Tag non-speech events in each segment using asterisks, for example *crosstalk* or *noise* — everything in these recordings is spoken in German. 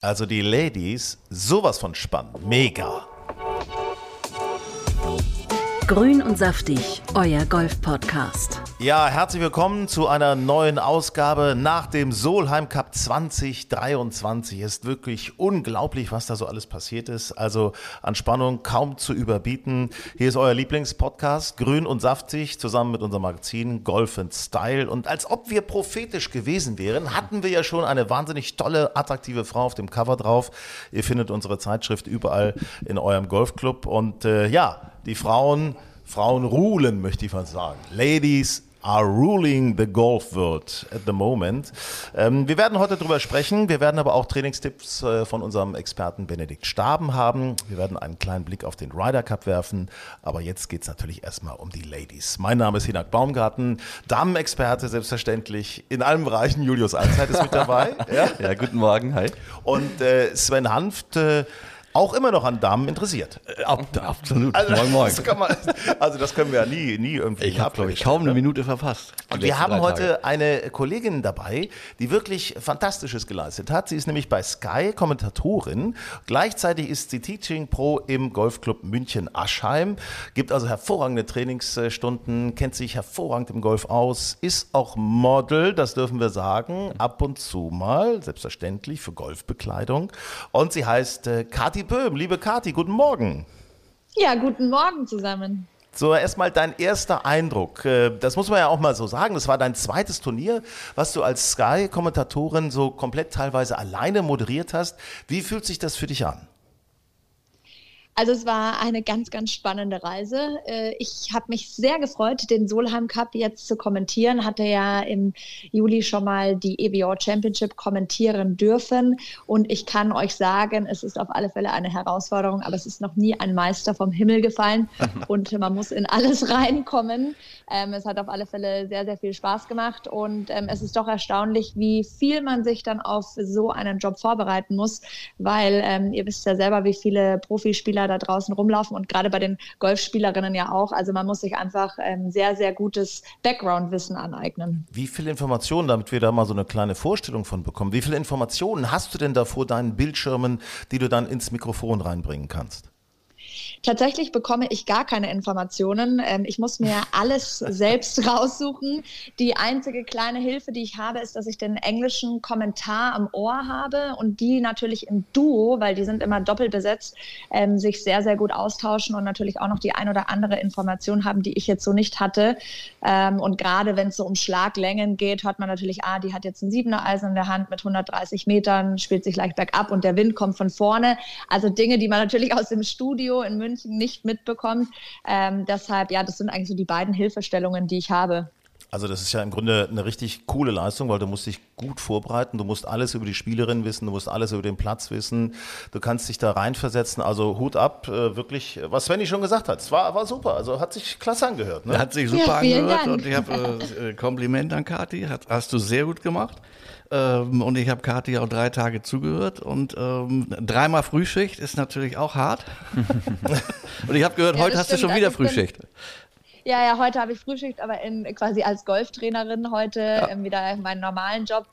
Also die Ladies, sowas von spannend. Mega. Grün und saftig, euer Golf-Podcast. Ja, herzlich willkommen zu einer neuen Ausgabe nach dem Solheim Cup 2023. Ist wirklich unglaublich, was da so alles passiert ist. Also an Spannung kaum zu überbieten. Hier ist euer Lieblingspodcast, Grün und saftig, zusammen mit unserem Magazin Golf and Style. Und als ob wir prophetisch gewesen wären, hatten wir ja schon eine wahnsinnig tolle, attraktive Frau auf dem Cover drauf. Ihr findet unsere Zeitschrift überall in eurem Golfclub. Und äh, ja, die Frauen, Frauen rulen, möchte ich fast sagen. Ladies are ruling the golf world at the moment. Ähm, wir werden heute darüber sprechen. Wir werden aber auch Trainingstipps äh, von unserem Experten Benedikt Staben haben. Wir werden einen kleinen Blick auf den Ryder Cup werfen. Aber jetzt geht es natürlich erstmal um die Ladies. Mein Name ist Hinak Baumgarten, Damenexperte selbstverständlich in allen Bereichen. Julius Allzeit ist mit dabei. *laughs* ja? ja, guten Morgen. Hi. Und äh, Sven Hanft. Äh, auch immer noch an Damen interessiert. Äh, ab, absolut. Also, moin, moin. Das man, also das können wir ja nie, nie irgendwie. Ich habe, glaube ich, kaum eine Minute verpasst. Und wir haben heute eine Kollegin dabei, die wirklich Fantastisches geleistet hat. Sie ist nämlich bei Sky Kommentatorin. Gleichzeitig ist sie Teaching Pro im Golfclub München Aschheim. Gibt also hervorragende Trainingsstunden, kennt sich hervorragend im Golf aus, ist auch Model, das dürfen wir sagen, ab und zu mal, selbstverständlich für Golfbekleidung. Und sie heißt äh, Kati Böhm. Liebe Kati, guten Morgen. Ja, guten Morgen zusammen. So, erstmal dein erster Eindruck. Äh, das muss man ja auch mal so sagen. Das war dein zweites Turnier, was du als Sky-Kommentatorin so komplett teilweise alleine moderiert hast. Wie fühlt sich das für dich an? Also es war eine ganz, ganz spannende Reise. Äh, ich habe mich sehr gefreut, den Solheim Cup jetzt zu kommentieren. Hatte ja im Juli schon mal die EBO Championship kommentieren dürfen. Und ich kann euch sagen, es ist auf alle Fälle eine Herausforderung, aber es ist noch nie ein Meister vom Himmel gefallen. *laughs* Und man muss in alles reinkommen. Ähm, es hat auf alle Fälle sehr, sehr viel Spaß gemacht. Und ähm, es ist doch erstaunlich, wie viel man sich dann auf so einen Job vorbereiten muss. Weil ähm, ihr wisst ja selber, wie viele Profispieler da draußen rumlaufen und gerade bei den Golfspielerinnen ja auch. Also man muss sich einfach ähm, sehr, sehr gutes Background-Wissen aneignen. Wie viele Informationen, damit wir da mal so eine kleine Vorstellung von bekommen, wie viele Informationen hast du denn da vor deinen Bildschirmen, die du dann ins Mikrofon reinbringen kannst? Tatsächlich bekomme ich gar keine Informationen. Ähm, ich muss mir *laughs* alles selbst raussuchen. Die einzige kleine Hilfe, die ich habe, ist, dass ich den englischen Kommentar am Ohr habe und die natürlich im Duo, weil die sind immer doppelt besetzt, ähm, sich sehr, sehr gut austauschen und natürlich auch noch die ein oder andere Information haben, die ich jetzt so nicht hatte. Ähm, und gerade wenn es so um Schlaglängen geht, hört man natürlich, ah, die hat jetzt ein siebener Eisen in der Hand mit 130 Metern, spielt sich leicht bergab und der Wind kommt von vorne. Also Dinge, die man natürlich aus dem Studio in München nicht mitbekommt. Ähm, deshalb, ja, das sind eigentlich so die beiden Hilfestellungen, die ich habe. Also das ist ja im Grunde eine richtig coole Leistung, weil du musst dich gut vorbereiten, du musst alles über die Spielerin wissen, du musst alles über den Platz wissen, du kannst dich da reinversetzen. Also Hut ab, äh, wirklich, was Svenny schon gesagt hat. Es war, war super, also hat sich klasse angehört. Ne? Hat sich super ja, angehört Dank. und ich habe äh, Kompliment an Kathi, hast du sehr gut gemacht. Ähm, und ich habe Kathi auch drei Tage zugehört und ähm, dreimal Frühschicht ist natürlich auch hart. *laughs* und ich habe gehört, ja, heute hast stimmt. du schon wieder also Frühschicht. Ja, ja, heute habe ich Frühschicht, aber in, quasi als Golftrainerin heute ja. ähm, wieder meinen normalen Job.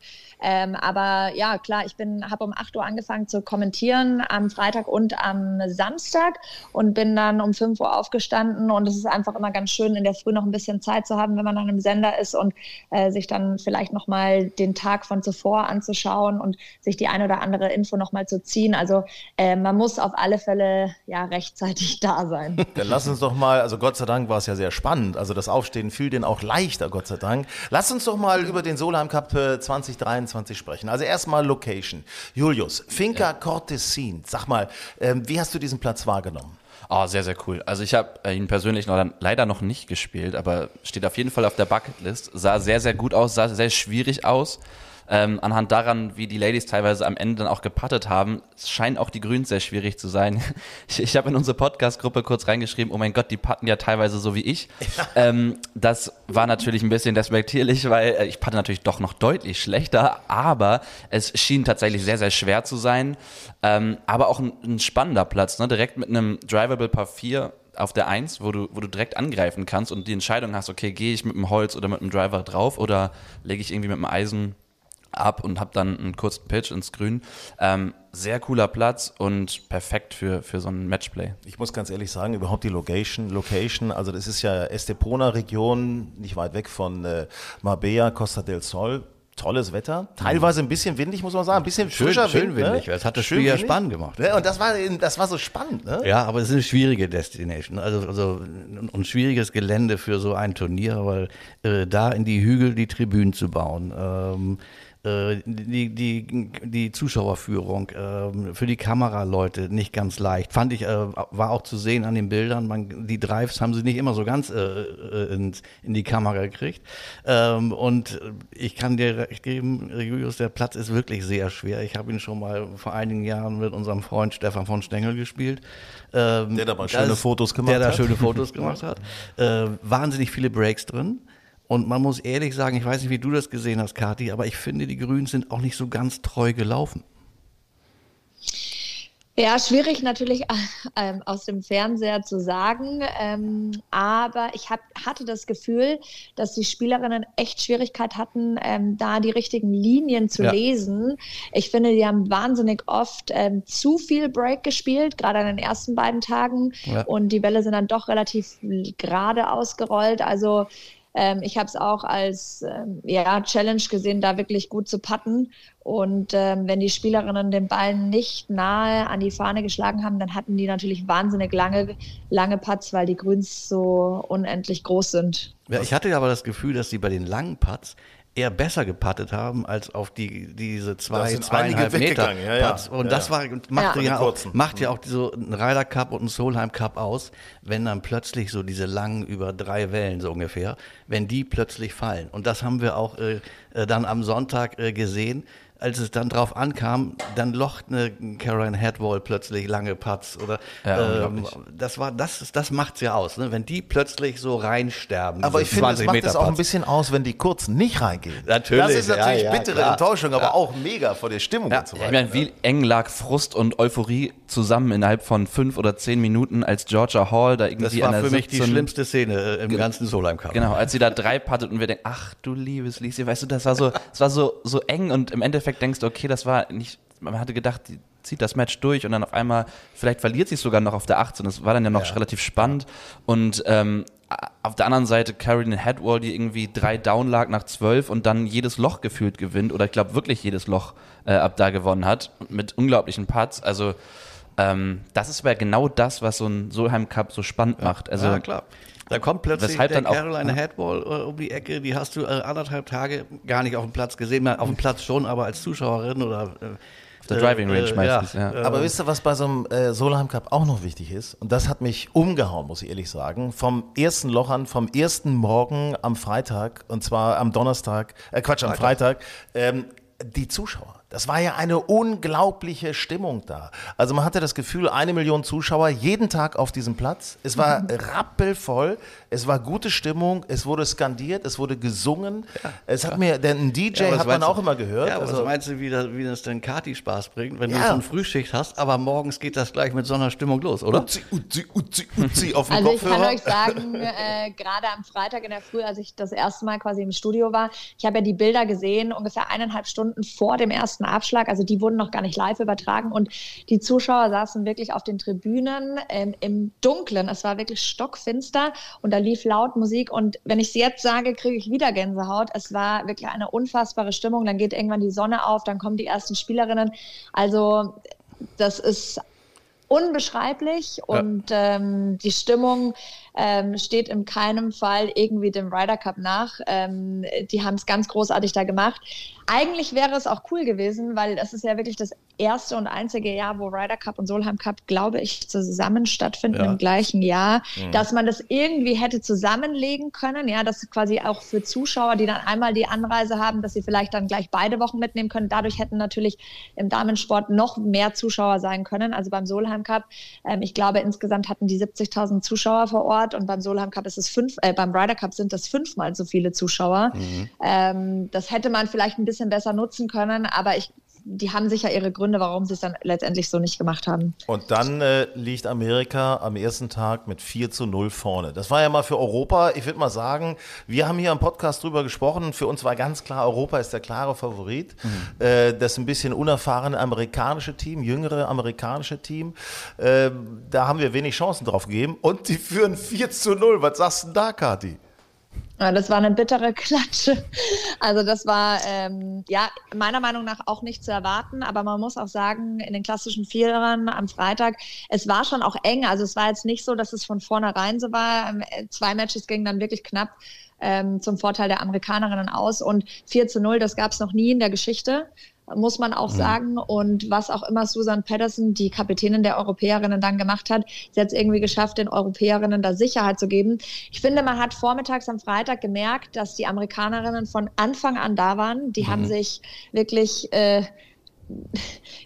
Ähm, aber ja, klar, ich bin, habe um 8 Uhr angefangen zu kommentieren am Freitag und am Samstag und bin dann um 5 Uhr aufgestanden und es ist einfach immer ganz schön, in der Früh noch ein bisschen Zeit zu haben, wenn man an einem Sender ist und äh, sich dann vielleicht nochmal den Tag von zuvor anzuschauen und sich die eine oder andere Info nochmal zu ziehen. Also äh, man muss auf alle Fälle ja rechtzeitig *laughs* da sein. Dann lass uns doch mal, also Gott sei Dank war es ja sehr spannend, also das Aufstehen fiel denen auch leichter, Gott sei Dank. Lass uns doch mal über den Solheim Cup 2023 2023 sprechen. Also erstmal Location. Julius, Finca ja. Cortesin, sag mal, ähm, wie hast du diesen Platz wahrgenommen? Oh, sehr, sehr cool. Also ich habe äh, ihn persönlich noch, leider noch nicht gespielt, aber steht auf jeden Fall auf der Bucketlist. Sah sehr, sehr gut aus, sah sehr schwierig aus. Ähm, anhand daran, wie die Ladies teilweise am Ende dann auch gepattet haben, scheinen auch die Grüns sehr schwierig zu sein. *laughs* Ich, ich habe in unsere Podcast-Gruppe kurz reingeschrieben, oh mein Gott, die patten ja teilweise so wie ich. Ähm, das war natürlich ein bisschen despektierlich, weil äh, ich patte natürlich doch noch deutlich schlechter, aber es schien tatsächlich sehr, sehr schwer zu sein. Ähm, aber auch ein, ein spannender Platz, ne? direkt mit einem Drivable Par 4 auf der 1, wo du, wo du direkt angreifen kannst und die Entscheidung hast, okay, gehe ich mit dem Holz oder mit dem Driver drauf oder lege ich irgendwie mit dem Eisen ab und habe dann einen kurzen Pitch ins Grün. Ähm, sehr cooler Platz und perfekt für, für so ein Matchplay. Ich muss ganz ehrlich sagen, überhaupt die Location, Location, also das ist ja Estepona-Region, nicht weit weg von äh, Marbella, Costa del Sol, tolles Wetter. Teilweise ein bisschen windig, muss man sagen. Ein bisschen schön, frischer schön Wind. windig. Ne? Das hat das schön Spiel ja spannend gemacht. Ja, und das war, das war so spannend. Ne? Ja, aber es ist eine schwierige Destination. Also, also ein schwieriges Gelände für so ein Turnier, weil äh, da in die Hügel die Tribünen zu bauen. Ähm, äh, die, die, die Zuschauerführung äh, für die Kameraleute nicht ganz leicht. Fand ich, äh, war auch zu sehen an den Bildern. Man, die Drives haben sie nicht immer so ganz äh, äh in, in die Kamera gekriegt. Ähm, und ich kann dir recht geben, Julius, der Platz ist wirklich sehr schwer. Ich habe ihn schon mal vor einigen Jahren mit unserem Freund Stefan von Stengel gespielt. Ähm, der da mal schöne Fotos gemacht hat. Der da schöne Fotos *laughs* gemacht hat. Äh, wahnsinnig viele Breaks drin. Und man muss ehrlich sagen, ich weiß nicht, wie du das gesehen hast, Kathi, aber ich finde, die Grünen sind auch nicht so ganz treu gelaufen. Ja, schwierig natürlich ähm, aus dem Fernseher zu sagen, ähm, aber ich hab, hatte das Gefühl, dass die Spielerinnen echt Schwierigkeit hatten, ähm, da die richtigen Linien zu ja. lesen. Ich finde, die haben wahnsinnig oft ähm, zu viel Break gespielt, gerade an den ersten beiden Tagen, ja. und die Bälle sind dann doch relativ gerade ausgerollt. Also ähm, ich habe es auch als ähm, ja, Challenge gesehen, da wirklich gut zu patten. Und ähm, wenn die Spielerinnen den Ball nicht nahe an die Fahne geschlagen haben, dann hatten die natürlich wahnsinnig lange, lange Putts, weil die Grüns so unendlich groß sind. Ja, ich hatte aber das Gefühl, dass sie bei den langen Putts eher besser gepattet haben als auf die diese zwei zweieinhalb Meter ja, ja. und ja, das war macht ja, auch macht ja auch so ein Ryder Cup und ein Solheim Cup aus, wenn dann plötzlich so diese langen über drei Wellen so ungefähr, wenn die plötzlich fallen. Und das haben wir auch äh, äh dann am Sonntag äh, gesehen als es dann drauf ankam, dann locht eine Caroline Headwall plötzlich lange Putts oder ja, ähm, das war das das macht's ja aus, ne? wenn die plötzlich so reinsterben. Aber ich finde, es macht es auch ein bisschen aus, wenn die kurzen nicht reingehen. Natürlich. Das ist natürlich ja, ja, bittere klar. Enttäuschung, aber auch mega vor der Stimmung und so weiter. Ich meine, wie eng lag Frust und Euphorie zusammen innerhalb von fünf oder zehn Minuten, als Georgia Hall da irgendwie Das war für mich die schlimmste Szene äh, im ganzen Solheim Cup. Genau, als sie da drei puttet und wir denken, ach du liebes Lisi, weißt du, das war so, das war so so eng und im Endeffekt denkst du, okay, das war nicht, man hatte gedacht, die zieht das Match durch und dann auf einmal, vielleicht verliert sie es sogar noch auf der 18. Das war dann ja noch ja. relativ spannend. Und ähm, auf der anderen Seite Caroline Headwall, die irgendwie drei Down lag nach zwölf und dann jedes Loch gefühlt gewinnt oder ich glaube wirklich jedes Loch äh, ab da gewonnen hat mit unglaublichen Putts. Also ähm, das ist aber genau das, was so ein Solheim Cup so spannend ja. macht. Also ja, klar. Da kommt plötzlich Weshalb der Caroline auch, Headball äh, um die Ecke, die hast du äh, anderthalb Tage gar nicht auf dem Platz gesehen, auf dem Platz schon, aber als Zuschauerin oder äh, auf der Driving Range äh, meistens, ja. ja. Aber wisst ihr, was bei so einem äh, Solheim Cup auch noch wichtig ist? Und das hat mich umgehauen, muss ich ehrlich sagen. Vom ersten Loch an, vom ersten Morgen am Freitag, und zwar am Donnerstag, äh, Quatsch, am Freitag, ähm, die Zuschauer. Das war ja eine unglaubliche Stimmung da. Also man hatte das Gefühl, eine Million Zuschauer jeden Tag auf diesem Platz. Es war mhm. rappelvoll, es war gute Stimmung, es wurde skandiert, es wurde gesungen. Ja. Es hat ja. mir, denn ein DJ ja, hat man auch immer gehört. Ja, aber also, was meinst du, wie das, wie das denn Kati Spaß bringt, wenn du so eine Frühschicht hast, aber morgens geht das gleich mit so einer Stimmung los, oder? Uzi, uzi, uzi, uzi auf dem also Kopfhörer. Also ich kann euch sagen, *laughs* äh, gerade am Freitag in der Früh, als ich das erste Mal quasi im Studio war, ich habe ja die Bilder gesehen, ungefähr eineinhalb Stunden vor dem ersten Abschlag. Also die wurden noch gar nicht live übertragen und die Zuschauer saßen wirklich auf den Tribünen ähm, im Dunkeln. Es war wirklich stockfinster und da lief laut Musik und wenn ich es jetzt sage, kriege ich wieder Gänsehaut. Es war wirklich eine unfassbare Stimmung. Dann geht irgendwann die Sonne auf, dann kommen die ersten Spielerinnen. Also das ist unbeschreiblich und ja. ähm, die Stimmung ähm, steht in keinem Fall irgendwie dem Ryder Cup nach. Ähm, die haben es ganz großartig da gemacht. eigentlich wäre es auch cool gewesen, weil das ist ja wirklich das erste und einzige Jahr, wo Ryder Cup und Solheim Cup, glaube ich, zusammen stattfinden ja. im gleichen Jahr, mhm. dass man das irgendwie hätte zusammenlegen können, ja, dass quasi auch für Zuschauer, die dann einmal die Anreise haben, dass sie vielleicht dann gleich beide Wochen mitnehmen können. Dadurch hätten natürlich im Damensport noch mehr Zuschauer sein können. Also beim Solheim Cup, ähm, ich glaube, insgesamt hatten die 70.000 Zuschauer vor Ort und beim Solheim Cup ist es fünf, äh, beim Ryder Cup sind das fünfmal so viele Zuschauer. Mhm. Ähm, das hätte man vielleicht ein bisschen besser nutzen können, aber ich die haben sicher ihre Gründe, warum sie es dann letztendlich so nicht gemacht haben. Und dann äh, liegt Amerika am ersten Tag mit 4 zu 0 vorne. Das war ja mal für Europa, ich würde mal sagen, wir haben hier am Podcast drüber gesprochen, für uns war ganz klar, Europa ist der klare Favorit. Mhm. Äh, das ein bisschen unerfahrene amerikanische Team, jüngere amerikanische Team, äh, da haben wir wenig Chancen drauf gegeben und die führen 4 zu 0. Was sagst du denn da, Kathi? Ja, das war eine bittere *laughs* Klatsche. Also das war ähm, ja meiner Meinung nach auch nicht zu erwarten, aber man muss auch sagen, in den klassischen Vierern am Freitag, es war schon auch eng. Also es war jetzt nicht so, dass es von vornherein so war. Ähm, zwei Matches gingen dann wirklich knapp ähm, zum Vorteil der Amerikanerinnen aus und 4 zu 0, das gab es noch nie in der Geschichte muss man auch mhm. sagen. Und was auch immer Susan Pedersen, die Kapitänin der Europäerinnen, dann gemacht hat, sie hat es irgendwie geschafft, den Europäerinnen da Sicherheit zu geben. Ich finde, man hat vormittags am Freitag gemerkt, dass die Amerikanerinnen von Anfang an da waren. Die mhm. haben sich wirklich äh,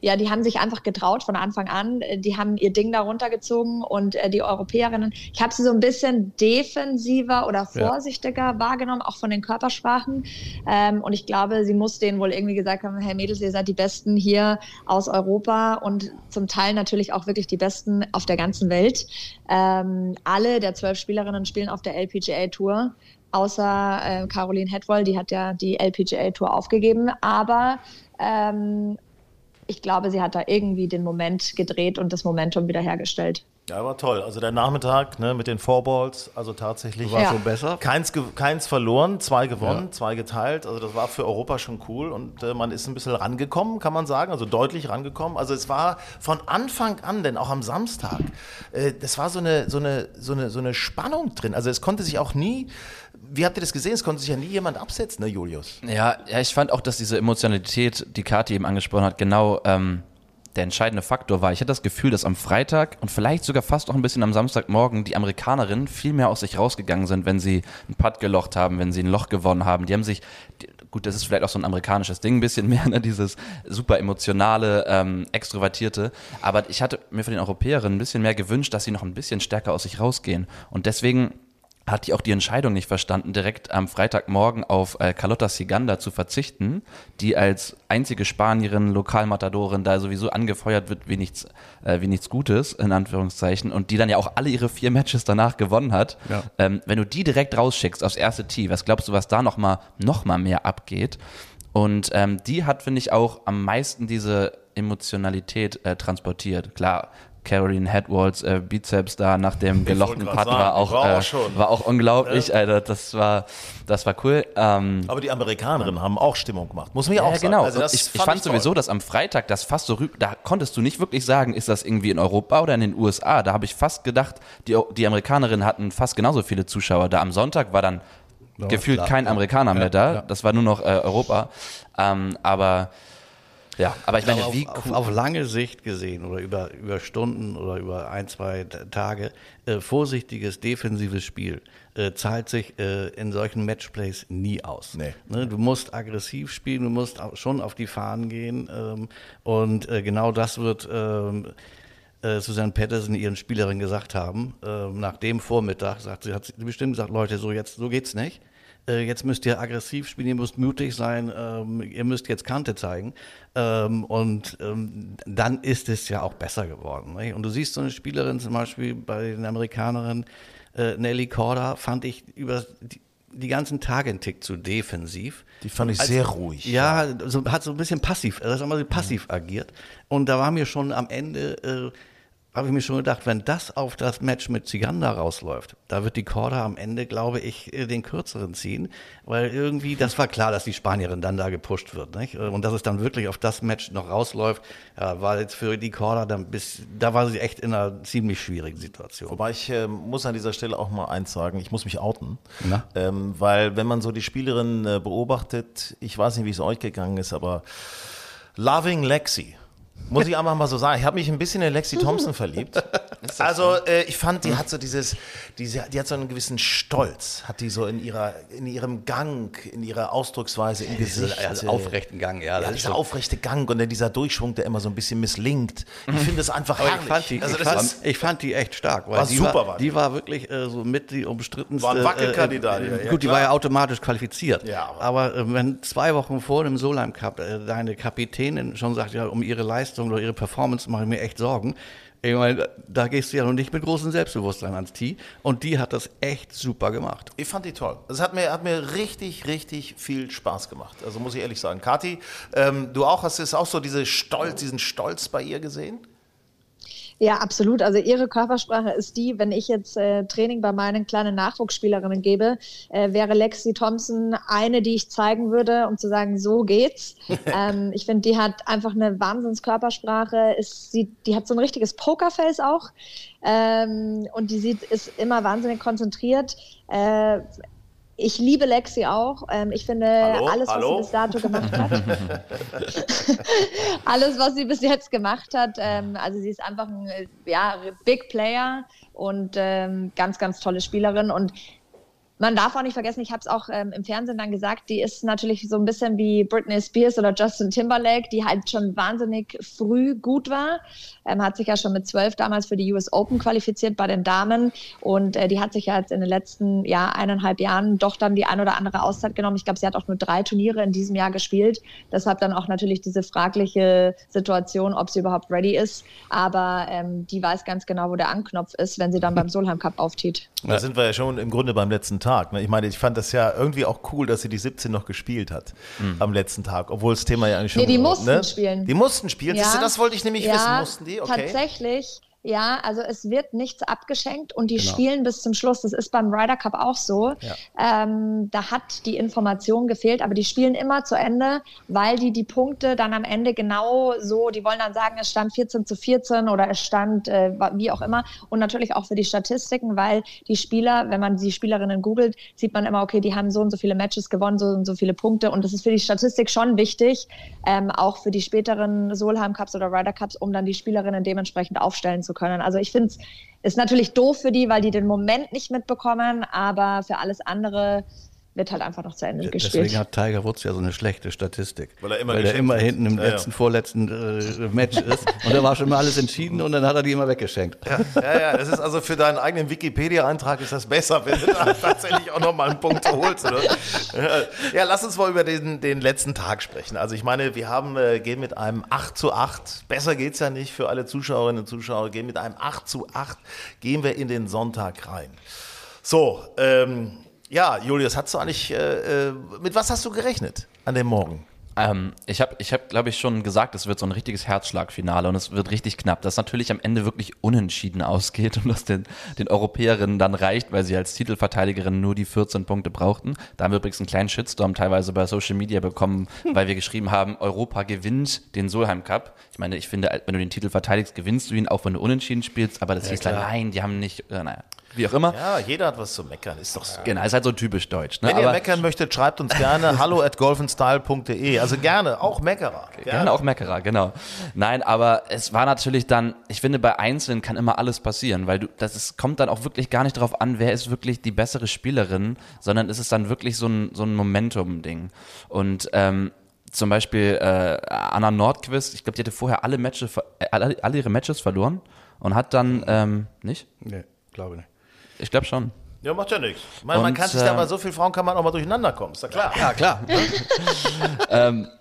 ja, die haben sich einfach getraut von Anfang an. Die haben ihr Ding da runtergezogen und äh, die Europäerinnen, ich habe sie so ein bisschen defensiver oder vorsichtiger ja. wahrgenommen, auch von den Körpersprachen. Ähm, und ich glaube, sie muss denen wohl irgendwie gesagt haben, hey Mädels, ihr seid die Besten hier aus Europa und zum Teil natürlich auch wirklich die Besten auf der ganzen Welt. Ähm, alle der zwölf Spielerinnen spielen auf der LPGA Tour außer äh, Caroline Hetwoll, die hat ja die LPGA Tour aufgegeben, aber ähm, ich glaube, sie hat da irgendwie den Moment gedreht und das Momentum wiederhergestellt. Ja, war toll. Also der Nachmittag ne, mit den Fourballs, also tatsächlich war ja. schon besser. Keins, keins verloren, zwei gewonnen, ja. zwei geteilt. Also das war für Europa schon cool und äh, man ist ein bisschen rangekommen, kann man sagen, also deutlich rangekommen. Also es war von Anfang an, denn auch am Samstag, äh, das war so eine, so, eine, so, eine, so eine Spannung drin. Also es konnte sich auch nie wie habt ihr das gesehen? Es konnte sich ja nie jemand absetzen, ne, Julius? Ja, ja, ich fand auch, dass diese Emotionalität, die Kathi eben angesprochen hat, genau ähm, der entscheidende Faktor war. Ich hatte das Gefühl, dass am Freitag und vielleicht sogar fast auch ein bisschen am Samstagmorgen die Amerikanerinnen viel mehr aus sich rausgegangen sind, wenn sie einen Putt gelocht haben, wenn sie ein Loch gewonnen haben. Die haben sich, gut, das ist vielleicht auch so ein amerikanisches Ding, ein bisschen mehr, ne, dieses super emotionale, ähm, extrovertierte. Aber ich hatte mir von den Europäerinnen ein bisschen mehr gewünscht, dass sie noch ein bisschen stärker aus sich rausgehen. Und deswegen hat die auch die Entscheidung nicht verstanden, direkt am Freitagmorgen auf äh, Carlotta Siganda zu verzichten, die als einzige Spanierin, Lokalmatadorin da sowieso angefeuert wird wie nichts, äh, wie nichts Gutes, in Anführungszeichen, und die dann ja auch alle ihre vier Matches danach gewonnen hat. Ja. Ähm, wenn du die direkt rausschickst aufs erste Tee, was glaubst du, was da nochmal noch mal mehr abgeht? Und ähm, die hat, finde ich, auch am meisten diese Emotionalität äh, transportiert. Klar, Caroline Headwalls äh, Bizeps da nach dem gelochten Putt war auch, war, auch äh, war auch unglaublich. Ja. Alter, das war, das war cool. Ähm, Aber die Amerikanerinnen haben auch Stimmung gemacht, muss man ja auch sagen. Genau. Also ich, ich, fand ich sowieso, dass am Freitag das fast so rüber, da konntest du nicht wirklich sagen, ist das irgendwie in Europa oder in den USA. Da habe ich fast gedacht, die, die Amerikanerinnen hatten fast genauso viele Zuschauer. Da am Sonntag war dann ja, gefühlt klar, kein Amerikaner ja, mehr da. Das war nur noch äh, Europa. Ähm, aber ja, aber ich meine, auf, wie cool. auf, auf, lange Sicht gesehen oder über, über Stunden oder über ein, zwei Tage, äh, vorsichtiges defensives Spiel äh, zahlt sich äh, in solchen Matchplays nie aus. Nee. Ne, du musst aggressiv spielen, du musst schon auf die Fahnen gehen ähm, und äh, genau das wird ähm, äh, Susanne Patterson ihren Spielerinnen gesagt haben. Äh, nach dem Vormittag sagt sie, hat sie bestimmt gesagt, Leute, so jetzt, so geht's nicht. Äh, jetzt müsst ihr aggressiv spielen, ihr müsst mutig sein, ähm, ihr müsst jetzt Kante zeigen. Ähm, und ähm, dann ist es ja auch besser geworden. Nicht? Und du siehst so eine Spielerin zum Beispiel bei den Amerikanerinnen, äh, Nelly Corda, fand ich über die, die ganzen Tage einen Tick zu defensiv. Die fand ich Als, sehr ruhig. Ja, so, hat so ein bisschen passiv, das haben sie passiv mhm. agiert. Und da war mir schon am Ende äh, habe ich mir schon gedacht, wenn das auf das Match mit Ziganda rausläuft, da wird die Korda am Ende, glaube ich, äh, den kürzeren ziehen, weil irgendwie, das war klar, dass die Spanierin dann da gepusht wird, nicht? Und dass es dann wirklich auf das Match noch rausläuft, war jetzt für die Korda dann bis, da war sie echt in einer ziemlich schwierigen Situation. Wobei ich äh, muss an dieser Stelle auch mal eins sagen, ich muss mich outen, ähm, weil wenn man so die Spielerin äh, beobachtet, ich weiß nicht, wie es euch gegangen ist, aber Loving Lexi, muss ich einfach mal so sagen. Ich habe mich ein bisschen in Lexi Thompson verliebt. *laughs* Also äh, ich fand, die hat so dieses, diese, die hat so einen gewissen Stolz, hat die so in ihrer, in ihrem Gang, in ihrer Ausdrucksweise im Gesicht. Also aufrechten Gang, ja. Ja, dieser aufrechte Gang und dann dieser Durchschwung, der immer so ein bisschen misslingt. Ich finde es einfach Aber herrlich. ich fand, die, also ich, das fand, ist, ich fand die echt stark. Weil War die super, war, war die. war wirklich äh, so mit die umstrittenste. War ein Wackelkandidat, ja, ja, gut, die klar. war ja automatisch qualifiziert. Ja, aber- aber äh, wenn zwei Wochen vor dem Solheim Cup äh, deine Kapitänin schon sagt, ja, um ihre Leistung oder ihre Performance mache ich mir echt Sorgen. Ich meine, da gehst du ja noch nicht mit großem Selbstbewusstsein ans Tee. Und die hat das echt super gemacht. ich fand die toll. Es hat mir, hat mir richtig, richtig viel Spaß gemacht. Also muss ich ehrlich sagen. Kathi, ähm, du auch hast es auch so diese Stolz, diesen Stolz bei ihr gesehen? Ja, absolut. Also ihre Körpersprache ist die, wenn ich jetzt äh, Training bei meinen kleinen Nachwuchsspielerinnen gebe, äh, wäre Lexi Thompson eine, die ich zeigen würde, um zu sagen, so geht's. *laughs* ähm, ich finde, die hat einfach eine Wahnsinnskörpersprache. Ist, sie, die hat so ein richtiges Pokerface auch. Ähm, und die sieht, ist immer wahnsinnig konzentriert. Äh, ich liebe Lexi auch. Ähm, ich finde, Hallo? alles, was Hallo? sie bis dato gemacht hat, *laughs* alles, was sie bis jetzt gemacht hat. Ähm, also sie ist einfach ein äh, ja, Big Player und ähm, ganz, ganz tolle Spielerin. Und man darf auch nicht vergessen, ich habe es auch ähm, im Fernsehen dann gesagt, die ist natürlich so ein bisschen wie Britney Spears oder Justin Timberlake, die halt schon wahnsinnig früh gut war. Ähm, hat sich ja schon mit zwölf damals für die US Open qualifiziert bei den Damen und äh, die hat sich ja jetzt in den letzten ja, eineinhalb Jahren doch dann die ein oder andere Auszeit genommen. Ich glaube, sie hat auch nur drei Turniere in diesem Jahr gespielt. Deshalb dann auch natürlich diese fragliche Situation, ob sie überhaupt ready ist. Aber ähm, die weiß ganz genau, wo der Anknopf ist, wenn sie dann beim *laughs* Solheim Cup auftritt. Da sind wir ja schon im Grunde beim letzten Tag. Ne? Ich meine, ich fand das ja irgendwie auch cool, dass sie die 17 noch gespielt hat am letzten Tag, obwohl das Thema ja eigentlich schon. Nee, die ne? mussten spielen. Die mussten spielen. Siehst du, das wollte ich nämlich ja, wissen. Mussten die? Okay. Tatsächlich. Ja, also es wird nichts abgeschenkt und die Genau. spielen bis zum Schluss. Das ist beim Ryder Cup auch so. Ähm, da hat die Information gefehlt, aber die spielen immer zu Ende, weil die die Punkte dann am Ende genau so, die wollen dann sagen, es stand 14 zu 14 oder es stand äh, wie auch immer. Und natürlich auch für die Statistiken, weil die Spieler, wenn man die Spielerinnen googelt, sieht man immer, okay, die haben so und so viele Matches gewonnen, so und so viele Punkte. Und das ist für die Statistik schon wichtig, ähm, auch für die späteren Solheim Cups oder Ryder Cups, um dann die Spielerinnen dementsprechend aufstellen zu können. Also ich finde es ist natürlich doof für die, weil die den Moment nicht mitbekommen, aber für alles andere wird halt einfach noch zu Ende gespielt. Deswegen hat Tiger Woods ja so eine schlechte Statistik. Weil er immer Weil er immer hinten im Ja, ja. letzten, vorletzten äh, Match ist. Und da war schon mal alles entschieden und dann hat er die immer weggeschenkt. Ja, ja, das ist also für deinen eigenen Wikipedia-Eintrag ist das besser, wenn du da *laughs* tatsächlich auch nochmal einen Punkt holst. Oder? Ja, lass uns mal über den, den letzten Tag sprechen. Also ich meine, wir haben, äh, gehen mit einem 8 zu 8, besser geht's ja nicht für alle Zuschauerinnen und Zuschauer, gehen mit einem 8 zu 8, gehen wir in den Sonntag rein. So, ähm, ja, Julius, hast du eigentlich, äh, äh, mit was hast du gerechnet an dem Morgen? Ähm, ich habe, ich hab, glaube ich, schon gesagt, es wird so ein richtiges Herzschlagfinale und es wird richtig knapp, dass natürlich am Ende wirklich unentschieden ausgeht und das den, den Europäerinnen dann reicht, weil sie als Titelverteidigerin nur die 14 Punkte brauchten. Da haben wir übrigens einen kleinen Shitstorm teilweise bei Social Media bekommen, *laughs* weil wir geschrieben haben, Europa gewinnt den Solheim Cup. Ich meine, ich finde, wenn du den Titel verteidigst, gewinnst du ihn, auch wenn du unentschieden spielst, aber das hieß dann, nein, die haben nicht, äh, naja, wie auch immer. Ja, jeder hat was zu meckern, ist doch so. Genau, ist halt so typisch deutsch. Ne? Wenn ihr Aber- meckern möchtet, schreibt uns gerne *laughs* hallo at golfenstyle.de. Also gerne, auch Meckerer. Gerne auch Meckerer, genau. Nein, aber es war natürlich dann, ich finde, bei Einzelnen kann immer alles passieren, weil du, das ist, kommt dann auch wirklich gar nicht darauf an, wer ist wirklich die bessere Spielerin, sondern es ist dann wirklich so ein, so ein Momentum-Ding. Und ähm, zum Beispiel äh, Anna Nordquist, ich glaube, die hatte vorher alle Matches, äh, alle, alle ihre Matches verloren und hat dann, ähm, nicht? Nee, glaube nicht. Ich glaube schon. Ja, macht ja nichts. Man Und, kann sich da äh, bei so vielen Frauen kann man auch mal durcheinander kommen, ist ja klar. Ja, klar. *laughs*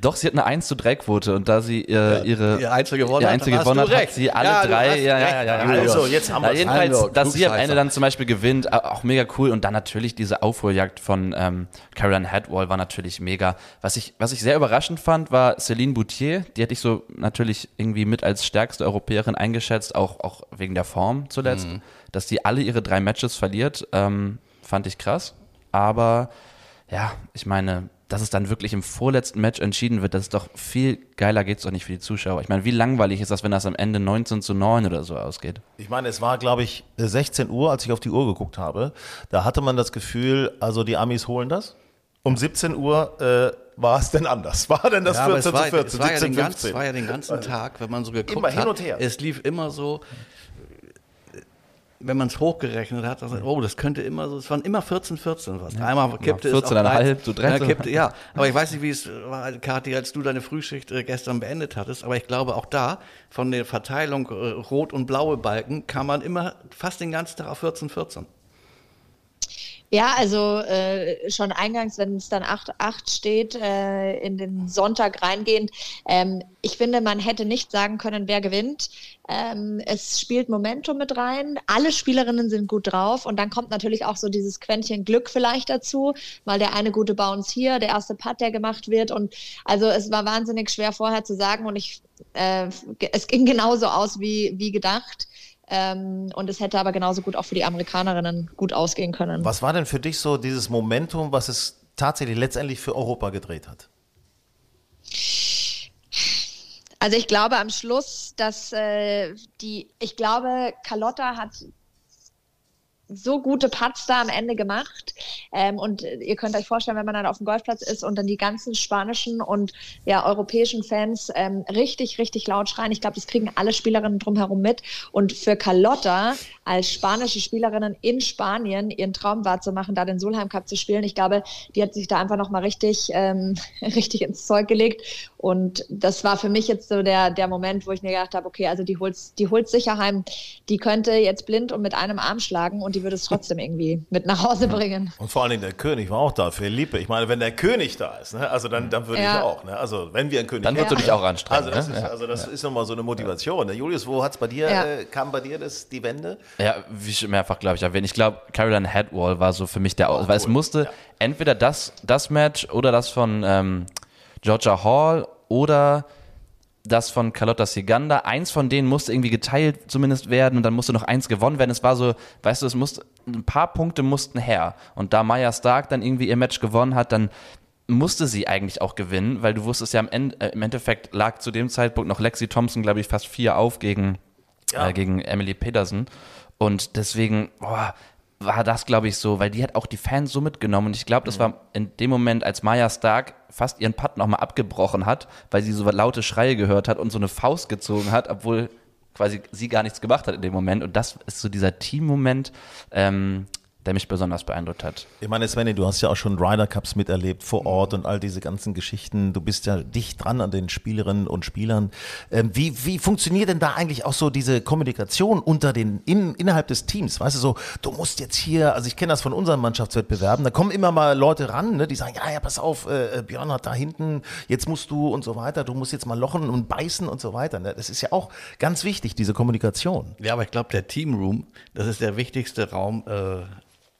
Doch, sie hat eine 1 zu 3 Quote und da sie äh, ja, ihre ihr Einzel gewonnen, ihr Einzel gewonnen hat, hat sie alle ja, drei. Ja, ja, ja, ja, Also, jetzt haben wir es. Jedenfalls, dass sie am Ende dann zum Beispiel gewinnt, auch mega cool. Und dann natürlich diese Aufholjagd von ähm, Caroline Hadwall war natürlich mega. Was ich, was ich sehr überraschend fand, war Celine Boutier. Die hätte ich so natürlich irgendwie mit als stärkste Europäerin eingeschätzt, auch, auch wegen der Form zuletzt. Mhm. Dass die alle ihre drei Matches verliert, ähm, fand ich krass. Aber ja, ich meine, dass es dann wirklich im vorletzten Match entschieden wird, das ist doch viel geiler geht es doch nicht für die Zuschauer. Ich meine, wie langweilig ist das, wenn das am Ende 19 zu 9 oder so ausgeht? Ich meine, es war, glaube ich, 16 Uhr, als ich auf die Uhr geguckt habe. Da hatte man das Gefühl, also die Amis holen das. Um 17 Uhr äh, war es denn anders? *laughs* War denn das ja, 14 zu 14, es war, 17, ja 15? Es war ja den ganzen Tag, wenn man so geguckt immer hin und her. hat, es lief immer so, wenn man es hochgerechnet hat, also, oh, das könnte immer so, es waren immer 14, 14 was. Ja, Einmal kippte ja, 14 es auf 13, so 13. Ja, kippte, ja, aber ich weiß nicht, wie es war, Kathi, als du deine Frühschicht äh, gestern beendet hattest, aber ich glaube auch da, von der Verteilung äh, rot und blaue Balken, kam man immer fast den ganzen Tag auf 14, 14. Ja, also äh, schon eingangs, wenn es dann 8-8 steht, äh, in den Sonntag reingehend. Ähm, ich finde, man hätte nicht sagen können, wer gewinnt. Ähm, es spielt Momentum mit rein. Alle Spielerinnen sind gut drauf. Und dann kommt natürlich auch so dieses Quäntchen Glück vielleicht dazu, weil der eine gute Bounce hier, der erste Putt, der gemacht wird. Und also es war wahnsinnig schwer vorher zu sagen. Und ich, äh, es ging genauso aus wie, wie gedacht. Ähm, und es hätte aber genauso gut auch für die Amerikanerinnen gut ausgehen können. Was war denn für dich so dieses Momentum, was es tatsächlich letztendlich für Europa gedreht hat? Also ich glaube am Schluss, dass äh, die, ich glaube, Carlotta hat so gute Putts da am Ende gemacht. Ähm, und ihr könnt euch vorstellen, wenn man dann auf dem Golfplatz ist und dann die ganzen spanischen und ja, europäischen Fans ähm, richtig, richtig laut schreien. Ich glaube, das kriegen alle Spielerinnen drumherum mit. Und für Carlotta als spanische Spielerinnen in Spanien ihren Traum wahrzumachen, da den Solheim Cup zu spielen, ich glaube, die hat sich da einfach nochmal richtig, ähm, *laughs* richtig ins Zeug gelegt. Und das war für mich jetzt so der, der Moment, wo ich mir gedacht habe, okay, also die holt die holt's sicher heim. Die könnte jetzt blind und mit einem Arm schlagen und die würde es trotzdem irgendwie mit nach Hause bringen. Und vor allen Dingen der König war auch da, Felipe. Ich meine, wenn der König da ist, ne, also dann, dann würde ja. ich auch. Ne? Also wenn wir einen König Dann würdest du dich auch anstrengen. Also das, ne? ist, also das ja. ist nochmal so eine Motivation. Ne? Julius, wo hat's bei dir, ja. äh, kam bei dir das, die Wende? Ja, wie schon mehrfach, glaube ich, erwähnt. Ich glaube, Caroline Headwall war so für mich der, oh, weil cool. es musste entweder das, das Match oder das von ähm, Georgia Hall oder das von Carlotta Siganda. Eins von denen musste irgendwie geteilt zumindest werden und dann musste noch eins gewonnen werden. Es war so, weißt du, es musste, ein paar Punkte mussten her. Und da Maya Stark dann irgendwie ihr Match gewonnen hat, dann musste sie eigentlich auch gewinnen, weil du wusstest ja im, End, äh, im Endeffekt lag zu dem Zeitpunkt noch Lexi Thompson, glaube ich, fast vier auf gegen, ja. äh, gegen Emily Pedersen. Und deswegen, boah, war das, glaube ich, so, weil die hat auch die Fans so mitgenommen. Und ich glaube, das mhm. war in dem Moment, als Maya Stark fast ihren Putt nochmal abgebrochen hat, weil sie so laute Schreie gehört hat und so eine Faust gezogen hat, obwohl quasi sie gar nichts gemacht hat in dem Moment. Und das ist so dieser Team-Moment, ähm, der mich besonders beeindruckt hat. Ich meine, Svenny, du hast ja auch schon Ryder Cups miterlebt vor Ort und all diese ganzen Geschichten. Du bist ja dicht dran an den Spielerinnen und Spielern. Ähm, wie, wie funktioniert denn da eigentlich auch so diese Kommunikation unter den, in, innerhalb des Teams? Weißt du, so, du musst jetzt hier, also ich kenne das von unseren Mannschaftswettbewerben, da kommen immer mal Leute ran, ne, die sagen, ja, ja, pass auf, äh, Björn hat da hinten, jetzt musst du und so weiter, du musst jetzt mal lochen und beißen und so weiter. Ne? Das ist ja auch ganz wichtig, diese Kommunikation. Ja, aber ich glaube, der Teamroom, das ist der wichtigste Raum äh,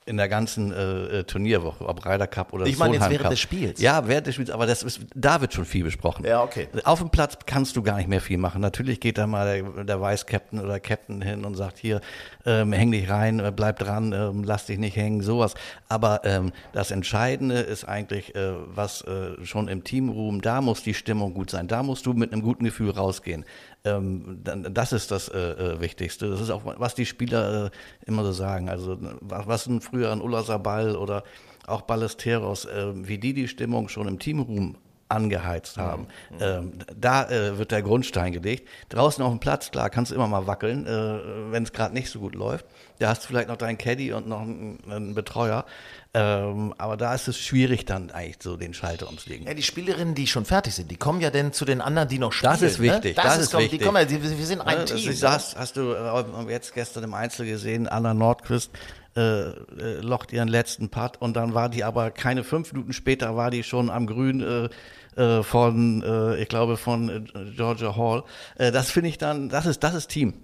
in der ganzen äh, äh, Turnierwoche, ob Ryder Cup oder Ich meine jetzt während Cup. des Spiels. Ja, während des Spiels, aber das ist, da wird schon viel besprochen. Ja, okay. Auf dem Platz kannst du gar nicht mehr viel machen. Natürlich geht da mal der, der Vice-Captain oder Captain hin und sagt, hier, ähm, häng dich rein, äh, bleib dran, ähm, lass dich nicht hängen, sowas. Aber ähm, das Entscheidende ist eigentlich, äh, was äh, schon im Teamroom, da muss die Stimmung gut sein, da musst du mit einem guten Gefühl rausgehen. Ähm, das ist das äh, äh, Wichtigste. Das ist auch, was die Spieler äh, immer so sagen. Also was ein früher ein Ulla Sabal oder auch Ballesteros, äh, wie die die Stimmung schon im Teamroom angeheizt haben. Mhm. Ähm, da äh, wird der Grundstein gelegt. Draußen auf dem Platz, klar, kannst du immer mal wackeln, äh, wenn es gerade nicht so gut läuft. Da hast du vielleicht noch deinen Caddy und noch einen, einen Betreuer. Ähm, aber da ist es schwierig, dann eigentlich so den Schalter umzulegen. Ja, die Spielerinnen, die schon fertig sind, die kommen ja dann zu den anderen, die noch spielen. Das ist wichtig. Ne? Das, das, ist, wichtig. Die kommen ja, wir sind ein ja, Team. Das, hast, hast du äh, jetzt gestern im Einzel gesehen, Anna Nordquist äh, äh, locht ihren letzten Putt und dann war die aber keine fünf Minuten später war die schon am Grün äh, äh, von, äh, ich glaube, von äh, Georgia Hall. Das finde ich dann, das ist, das ist Team.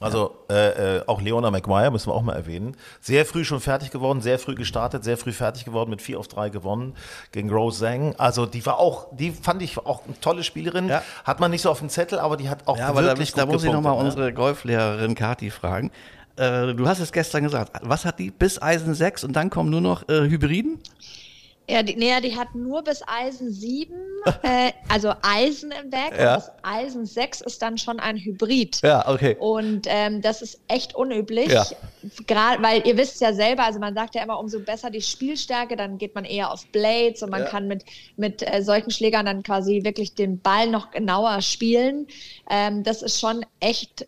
Also äh, auch Leona McGuire müssen wir auch mal erwähnen. Sehr früh schon fertig geworden, sehr früh gestartet, sehr früh fertig geworden, mit 4 auf 3 gewonnen gegen Rose Zhang. Also die war auch, die fand ich auch eine tolle Spielerin. Ja. Hat man nicht so auf dem Zettel, aber die hat auch Ja, aber da, wirklich da gut muss ich nochmal ne? unsere Golflehrerin Kati fragen. Äh, du hast es gestern gesagt. Was hat die bis Eisen 6 und dann kommen nur noch äh, Hybriden? Ja, die, nee, die hat nur bis Eisen 7, *laughs* äh, also Eisen im Bag. Ja. Und das Eisen 6 ist dann schon ein Hybrid. Ja, okay. Und ähm, das ist echt unüblich. Ja. Gerade, weil ihr wisst ja selber, also man sagt ja immer, umso besser die Spielstärke, dann geht man eher auf Blades und man Ja. kann mit, mit äh, solchen Schlägern dann quasi wirklich den Ball noch genauer spielen. Ähm, das ist schon echt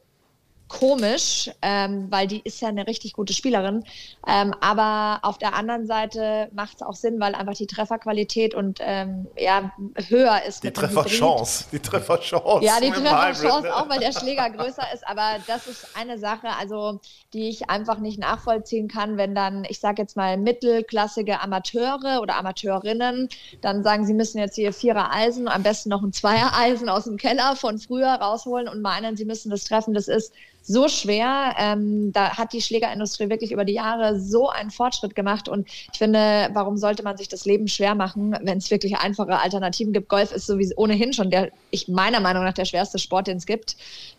komisch, ähm, weil die ist ja eine richtig gute Spielerin. Ähm, aber auf der anderen Seite macht es auch Sinn, weil einfach die Trefferqualität und ähm, ja, höher ist. Die. Trefferchance. Die Trefferchance. Ja, die Trefferchance auch, weil der Schläger größer ist. Aber das ist eine Sache, also die ich einfach nicht nachvollziehen kann, wenn dann, ich sage jetzt mal, mittelklassige Amateure oder Amateurinnen dann sagen, sie müssen jetzt ihr Vierer Eisen, am besten noch ein Zweier Eisen aus dem Keller von früher rausholen und meinen, sie müssen das treffen. Das ist so schwer. Ähm, da hat die Schlägerindustrie wirklich über die Jahre so einen Fortschritt gemacht. Und ich finde, warum sollte man sich das Leben schwer machen, wenn es wirklich einfache Alternativen gibt? Golf ist sowieso ohnehin schon der, ich meiner Meinung nach, der schwerste Sport, den es gibt.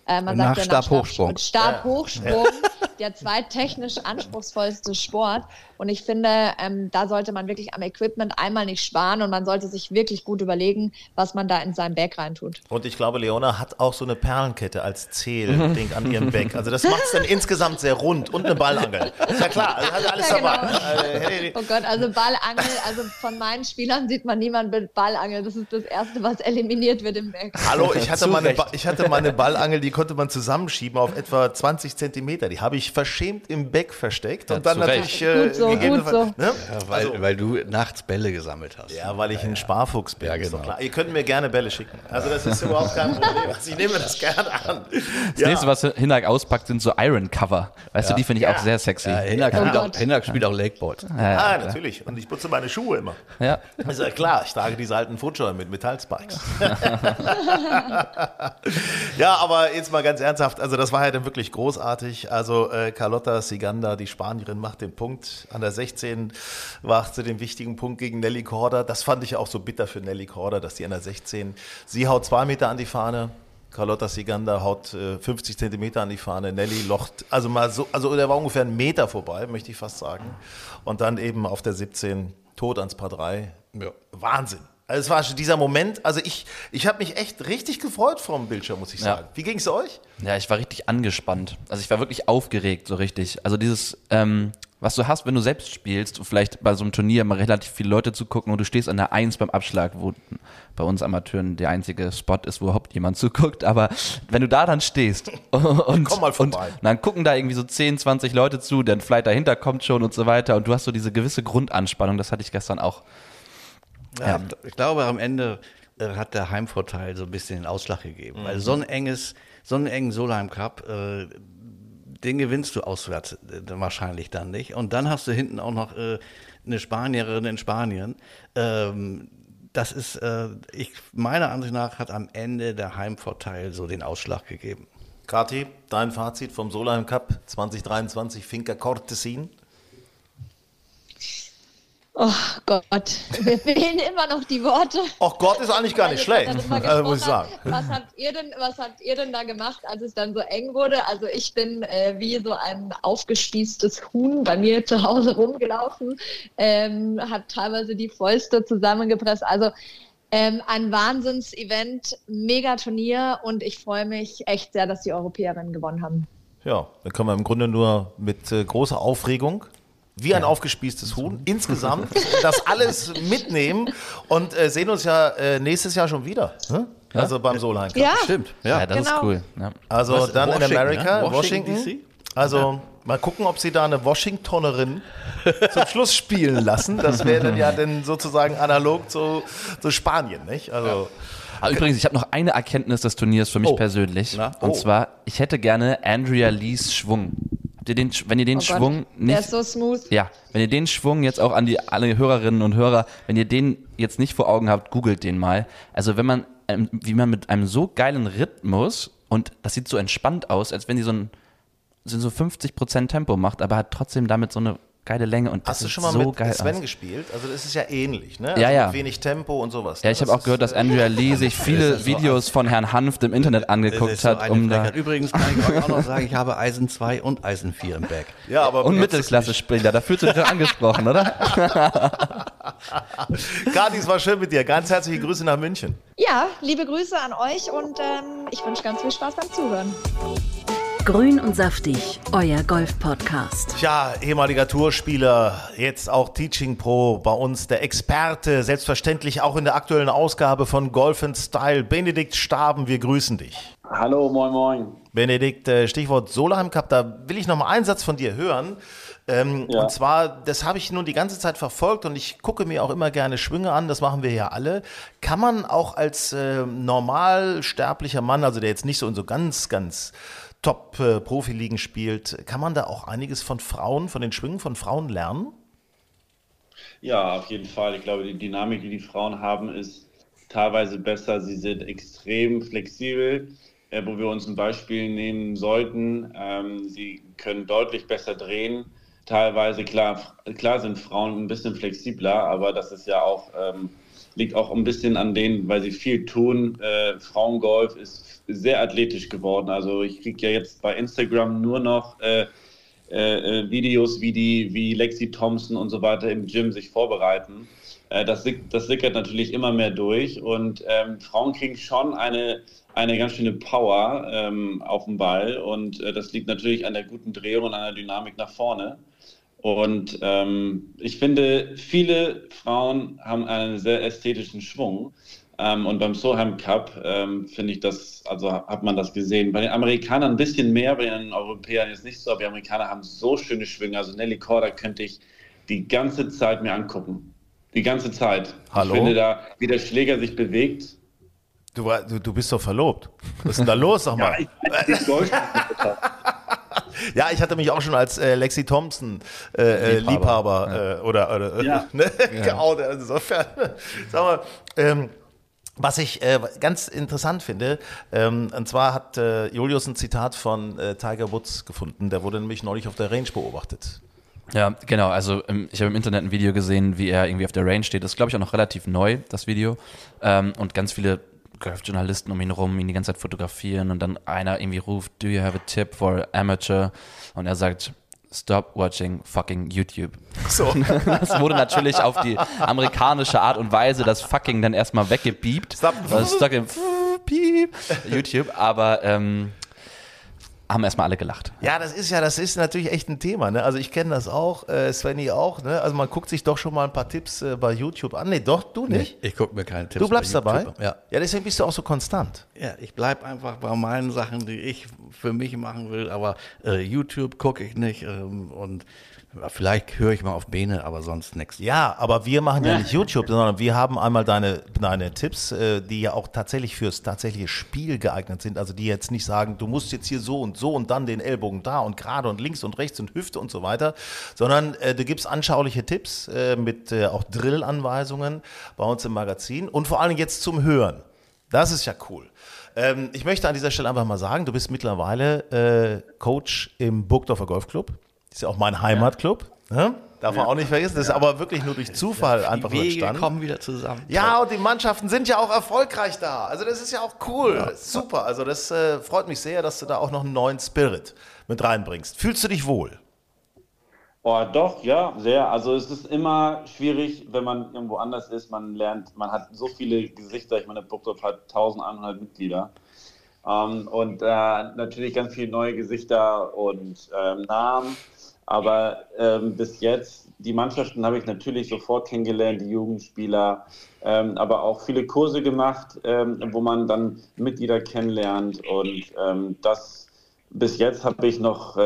Äh, man Nach sagt ja Stabhochsprung. Stabhochsprung, *laughs* der zweittechnisch anspruchsvollste Sport. Und ich finde, ähm, da sollte man wirklich am Equipment einmal nicht sparen und man sollte sich wirklich gut überlegen, was man da in seinen Bag reintut. Und ich glaube, Leona hat auch so eine Perlenkette als Zähl-Ding an ihrem *laughs* Back. Also das macht es dann insgesamt sehr rund und eine Ballangel. Ist ja klar, also hat alles Ja, dabei. genau. Also, hey, Oh Gott, also Ballangel, also von meinen Spielern sieht man niemand mit Ballangel. Das ist das Erste, was eliminiert wird im Bag. Hallo, ich hatte, meine ba ich hatte meine Ballangel, die konnte man zusammenschieben auf etwa 20 Zentimeter. Die habe ich verschämt im Back versteckt und Ja, dann zu natürlich Recht. Gut so, gegebenenfalls- gut so. Ne? Ja, weil, also, weil du nachts Bälle gesammelt hast. ja, weil ich ein Sparfuchs bin. Ja, genau. klar. Ihr könnt mir gerne Bälle schicken. Also das ist überhaupt kein Problem. *laughs* Also ich nehme das gerne an. Das nächste, was Hinak auspackt, sind so Iron Cover. Weißt du, die finde ich auch sehr sexy. Ja, Hinak, Oh spielt, auch, Gott. Hinak spielt auch Lakeboard. Ah, natürlich. Und ich putze meine Schuhe immer. Ja. Ist ja klar, ich trage diese alten Futscher mit Metallspikes. *laughs* *laughs* ja, aber jetzt mal ganz ernsthaft, also das war ja dann wirklich großartig. Also äh, Carlotta Siganda, die Spanierin, macht den Punkt. An der 16 macht sie den wichtigen Punkt gegen Nelly Korda. Das fand ich auch so bitter für Nelly Korda, dass die an der 16, sie haut zwei Meter an die Fahne. Carlotta Siganda haut äh, 50 Zentimeter an die Fahne. Nelly locht, also mal so, also der war ungefähr einen Meter vorbei, möchte ich fast sagen. Und dann eben auf der 17 tot ans Paar 3. Ja. Wahnsinn. Also es war schon dieser Moment, also ich, ich habe mich echt richtig gefreut vom Bildschirm, muss ich Ja. sagen. Wie ging es euch? Ja, ich war richtig angespannt. Also ich war wirklich aufgeregt, so richtig. Also dieses, ähm, was du hast, wenn du selbst spielst, vielleicht bei so einem Turnier mal relativ viele Leute zugucken und du stehst an der Eins beim Abschlag, wo bei uns Amateuren der einzige Spot ist, wo überhaupt jemand *laughs* zuguckt. Aber wenn du da dann stehst *laughs* und, Komm mal und dann gucken da irgendwie so 10, 20 Leute zu, dann vielleicht dahinter kommt schon und so weiter und du hast so diese gewisse Grundanspannung, das hatte ich gestern auch. Ja, Ich glaube, am Ende äh, hat der Heimvorteil so ein bisschen den Ausschlag gegeben. Weil so ein enges, so einen engen Solheim Cup, äh, den gewinnst du auswärts äh, wahrscheinlich dann nicht. Und dann hast du hinten auch noch äh, eine Spanierin in Spanien. Ähm, das ist, äh, ich, meiner Ansicht nach hat am Ende der Heimvorteil so den Ausschlag gegeben. Kati, dein Fazit vom Solheim Cup 2023 Finca Cortesin? Oh Gott, mir fehlen immer noch die Worte. Ach Gott, ist eigentlich gar nicht schlecht, also, muss ich sagen. Was habt ihr denn, was habt ihr denn da gemacht, als es dann so eng wurde? Also ich bin äh, wie so ein aufgespießtes Huhn bei mir zu Hause rumgelaufen, ähm, habe teilweise die Fäuste zusammengepresst. Also ähm, ein Wahnsinns-Event, mega Turnier und ich freue mich echt sehr, dass die Europäerinnen gewonnen haben. Ja, da können wir im Grunde nur mit äh, großer Aufregung, wie ein aufgespießtes Huhn, insgesamt *laughs* das alles mitnehmen und äh, sehen uns ja äh, nächstes Jahr schon wieder. Ne? Also beim Solheim Cup. Ja, Stimmt, Ja, ja. das genau. ist cool. Ja. Also Was, dann in Washington, Amerika, ne? Washington. Washington, DC? Also mal gucken, ob sie da eine Washingtonerin *laughs* zum Schluss spielen lassen. Das wäre dann ja dann sozusagen analog zu, zu Spanien, nicht? Also Aber übrigens, ich habe noch eine Erkenntnis des Turniers für mich Oh. persönlich. Na? Und Oh. zwar, ich hätte gerne Andrea Lees Schwung. Ihr den, wenn ihr den Oh Gott, Schwung nicht. Der ist so smooth. Ja, wenn ihr den Schwung jetzt auch an die alle Hörerinnen und Hörer, wenn ihr den jetzt nicht vor Augen habt, googelt den mal. Also wenn man, ähm, wie man mit einem so geilen Rhythmus und das sieht so entspannt aus, als wenn die so ein so 50% Tempo macht, aber hat trotzdem damit so eine geile Länge und das Hast du schon mal so mit geil Sven aus. gespielt? Also das ist ja ähnlich, ne? Ja, also ja. Mit wenig Tempo und sowas. Ja, ne? ich habe auch gehört, dass ist, äh, Andrea Lee sich *laughs* viele Videos von Herrn Hanft im Internet angeguckt so hat, um da. Übrigens kann ich euch auch noch sagen, ich habe Eisen 2 und Eisen 4 im Back. *laughs* Ja, aber und Mittelklasse-Spieler, da fühlst du dich angesprochen, oder? *laughs* Kathi, es war schön mit dir. Ganz herzliche Grüße nach München. Ja, liebe Grüße an euch und ähm, ich wünsche ganz viel Spaß beim Zuhören. Grün und saftig, euer Golf-Podcast. Tja, ehemaliger Tourspieler, jetzt auch Teaching Pro, bei uns der Experte, selbstverständlich auch in der aktuellen Ausgabe von Golf Style. Benedikt Staben, wir grüßen dich. Hallo, moin, moin. Benedikt, äh, Stichwort Solheim Cup, da will ich noch mal einen Satz von dir hören. Ähm, Ja. Und zwar, das habe ich nun die ganze Zeit verfolgt und ich gucke mir auch immer gerne Schwünge an, das machen wir ja alle. Kann man auch als äh, normal sterblicher Mann, also der jetzt nicht so in so ganz, ganz Top-Profiligen spielt, kann man da auch einiges von Frauen, von den Schwüngen von Frauen lernen? Ja, auf jeden Fall. Ich glaube, die Dynamik, die die Frauen haben, ist teilweise besser. Sie sind extrem flexibel, äh, wo wir uns ein Beispiel nehmen sollten. Ähm, sie können deutlich besser drehen. Teilweise, klar, klar sind Frauen ein bisschen flexibler, aber das ist ja auch, ähm, liegt auch ein bisschen an denen, weil sie viel tun. Äh, Frauengolf ist sehr athletisch geworden. Also ich kriege ja jetzt bei Instagram nur noch äh, äh, äh, Videos, wie die, wie Lexi Thompson und so weiter im Gym sich vorbereiten. Äh, das, das sickert natürlich immer mehr durch und ähm, Frauen kriegen schon eine, eine ganz schöne Power ähm, auf dem Ball und äh, das liegt natürlich an der guten Drehung und an der Dynamik nach vorne. Und ähm, ich finde, viele Frauen haben einen sehr ästhetischen Schwung. Ähm, und beim Solheim Cup ähm, finde ich das, also hat man das gesehen. Bei den Amerikanern ein bisschen mehr, bei den Europäern jetzt nicht so, aber die Amerikaner haben so schöne Schwünge. Also Nelly Korda könnte ich die ganze Zeit mir angucken. Die ganze Zeit. Hallo? Ich finde da, wie der Schläger sich bewegt. Du, du, du bist doch verlobt. Was ist denn da los, sag mal? ich, ich Golf Ja, ich hatte mich auch schon als äh, Lexi Thompson äh, äh, Liebhaber, äh, oder, oder Ja. *laughs* ne, geoutet. Insofern, *laughs* sag mal, ähm, was ich äh, ganz interessant finde, ähm, und zwar hat äh, Julius ein Zitat von äh, Tiger Woods gefunden, der wurde nämlich neulich auf der Range beobachtet. Ja, genau. Also ähm, ich habe im Internet ein Video gesehen, wie er irgendwie auf der Range steht. Das ist, glaube ich, auch noch relativ neu, das Video. Ähm, und ganz viele Golfjournalisten um ihn rum, ihn die ganze Zeit fotografieren und dann einer irgendwie ruft, do you have a tip for amateur? Und er sagt, stop watching fucking YouTube. So. *laughs* Das wurde natürlich auf die amerikanische Art und Weise das fucking dann erstmal weggebiebt. Stop. Piep, YouTube, aber ähm, haben erstmal alle gelacht. Ja, das ist ja, das ist natürlich echt ein Thema. Ne? Also ich kenne das auch, äh, Svenny auch. Ne? Also man guckt sich doch schon mal ein paar Tipps äh, bei YouTube an. Nee, doch, du nicht. Ich gucke mir keine Tipps Du bleibst bei dabei? Ja. Ja, deswegen bist du auch so konstant. Ja, ich bleibe einfach bei meinen Sachen, die ich für mich machen will, aber äh, YouTube gucke ich nicht ähm, und vielleicht höre ich mal auf Bene, aber sonst nichts. Ja, aber wir machen ja nicht *laughs* YouTube, sondern wir haben einmal deine, deine Tipps, äh, die ja auch tatsächlich fürs tatsächliche Spiel geeignet sind. Also die jetzt nicht sagen, du musst jetzt hier so und so und dann den Ellbogen da und gerade und links und rechts und Hüfte und so weiter, sondern äh, du gibst anschauliche Tipps äh, mit äh, auch Drill-Anweisungen bei uns im Magazin und vor allem jetzt zum Hören. Das ist ja cool. Ähm, ich möchte an dieser Stelle einfach mal sagen, du bist mittlerweile äh, Coach im Burgdorfer Golfclub. Das ist ja auch mein Heimatclub. Ne? Darf man auch nicht vergessen. Das ist aber wirklich nur durch Zufall einfach Die Wege entstanden. kommen wieder zusammen. Ja, und die Mannschaften sind ja auch erfolgreich da. Also das ist ja auch cool. Super. Also das äh, freut mich sehr, dass du da auch noch einen neuen Spirit mit reinbringst. Fühlst du dich wohl? Oh, doch, ja, sehr. Also es ist immer schwierig, wenn man irgendwo anders ist. Man lernt, man hat so viele Gesichter. Ich meine, Burgdorf hat 1100 Mitglieder. Ähm, und äh, natürlich ganz viele neue Gesichter und ähm, Namen. Aber ähm, bis jetzt, die Mannschaften habe ich natürlich sofort kennengelernt, die Jugendspieler, ähm, aber auch viele Kurse gemacht, ähm, wo man dann Mitglieder kennenlernt. Und ähm, das bis jetzt habe ich noch, äh,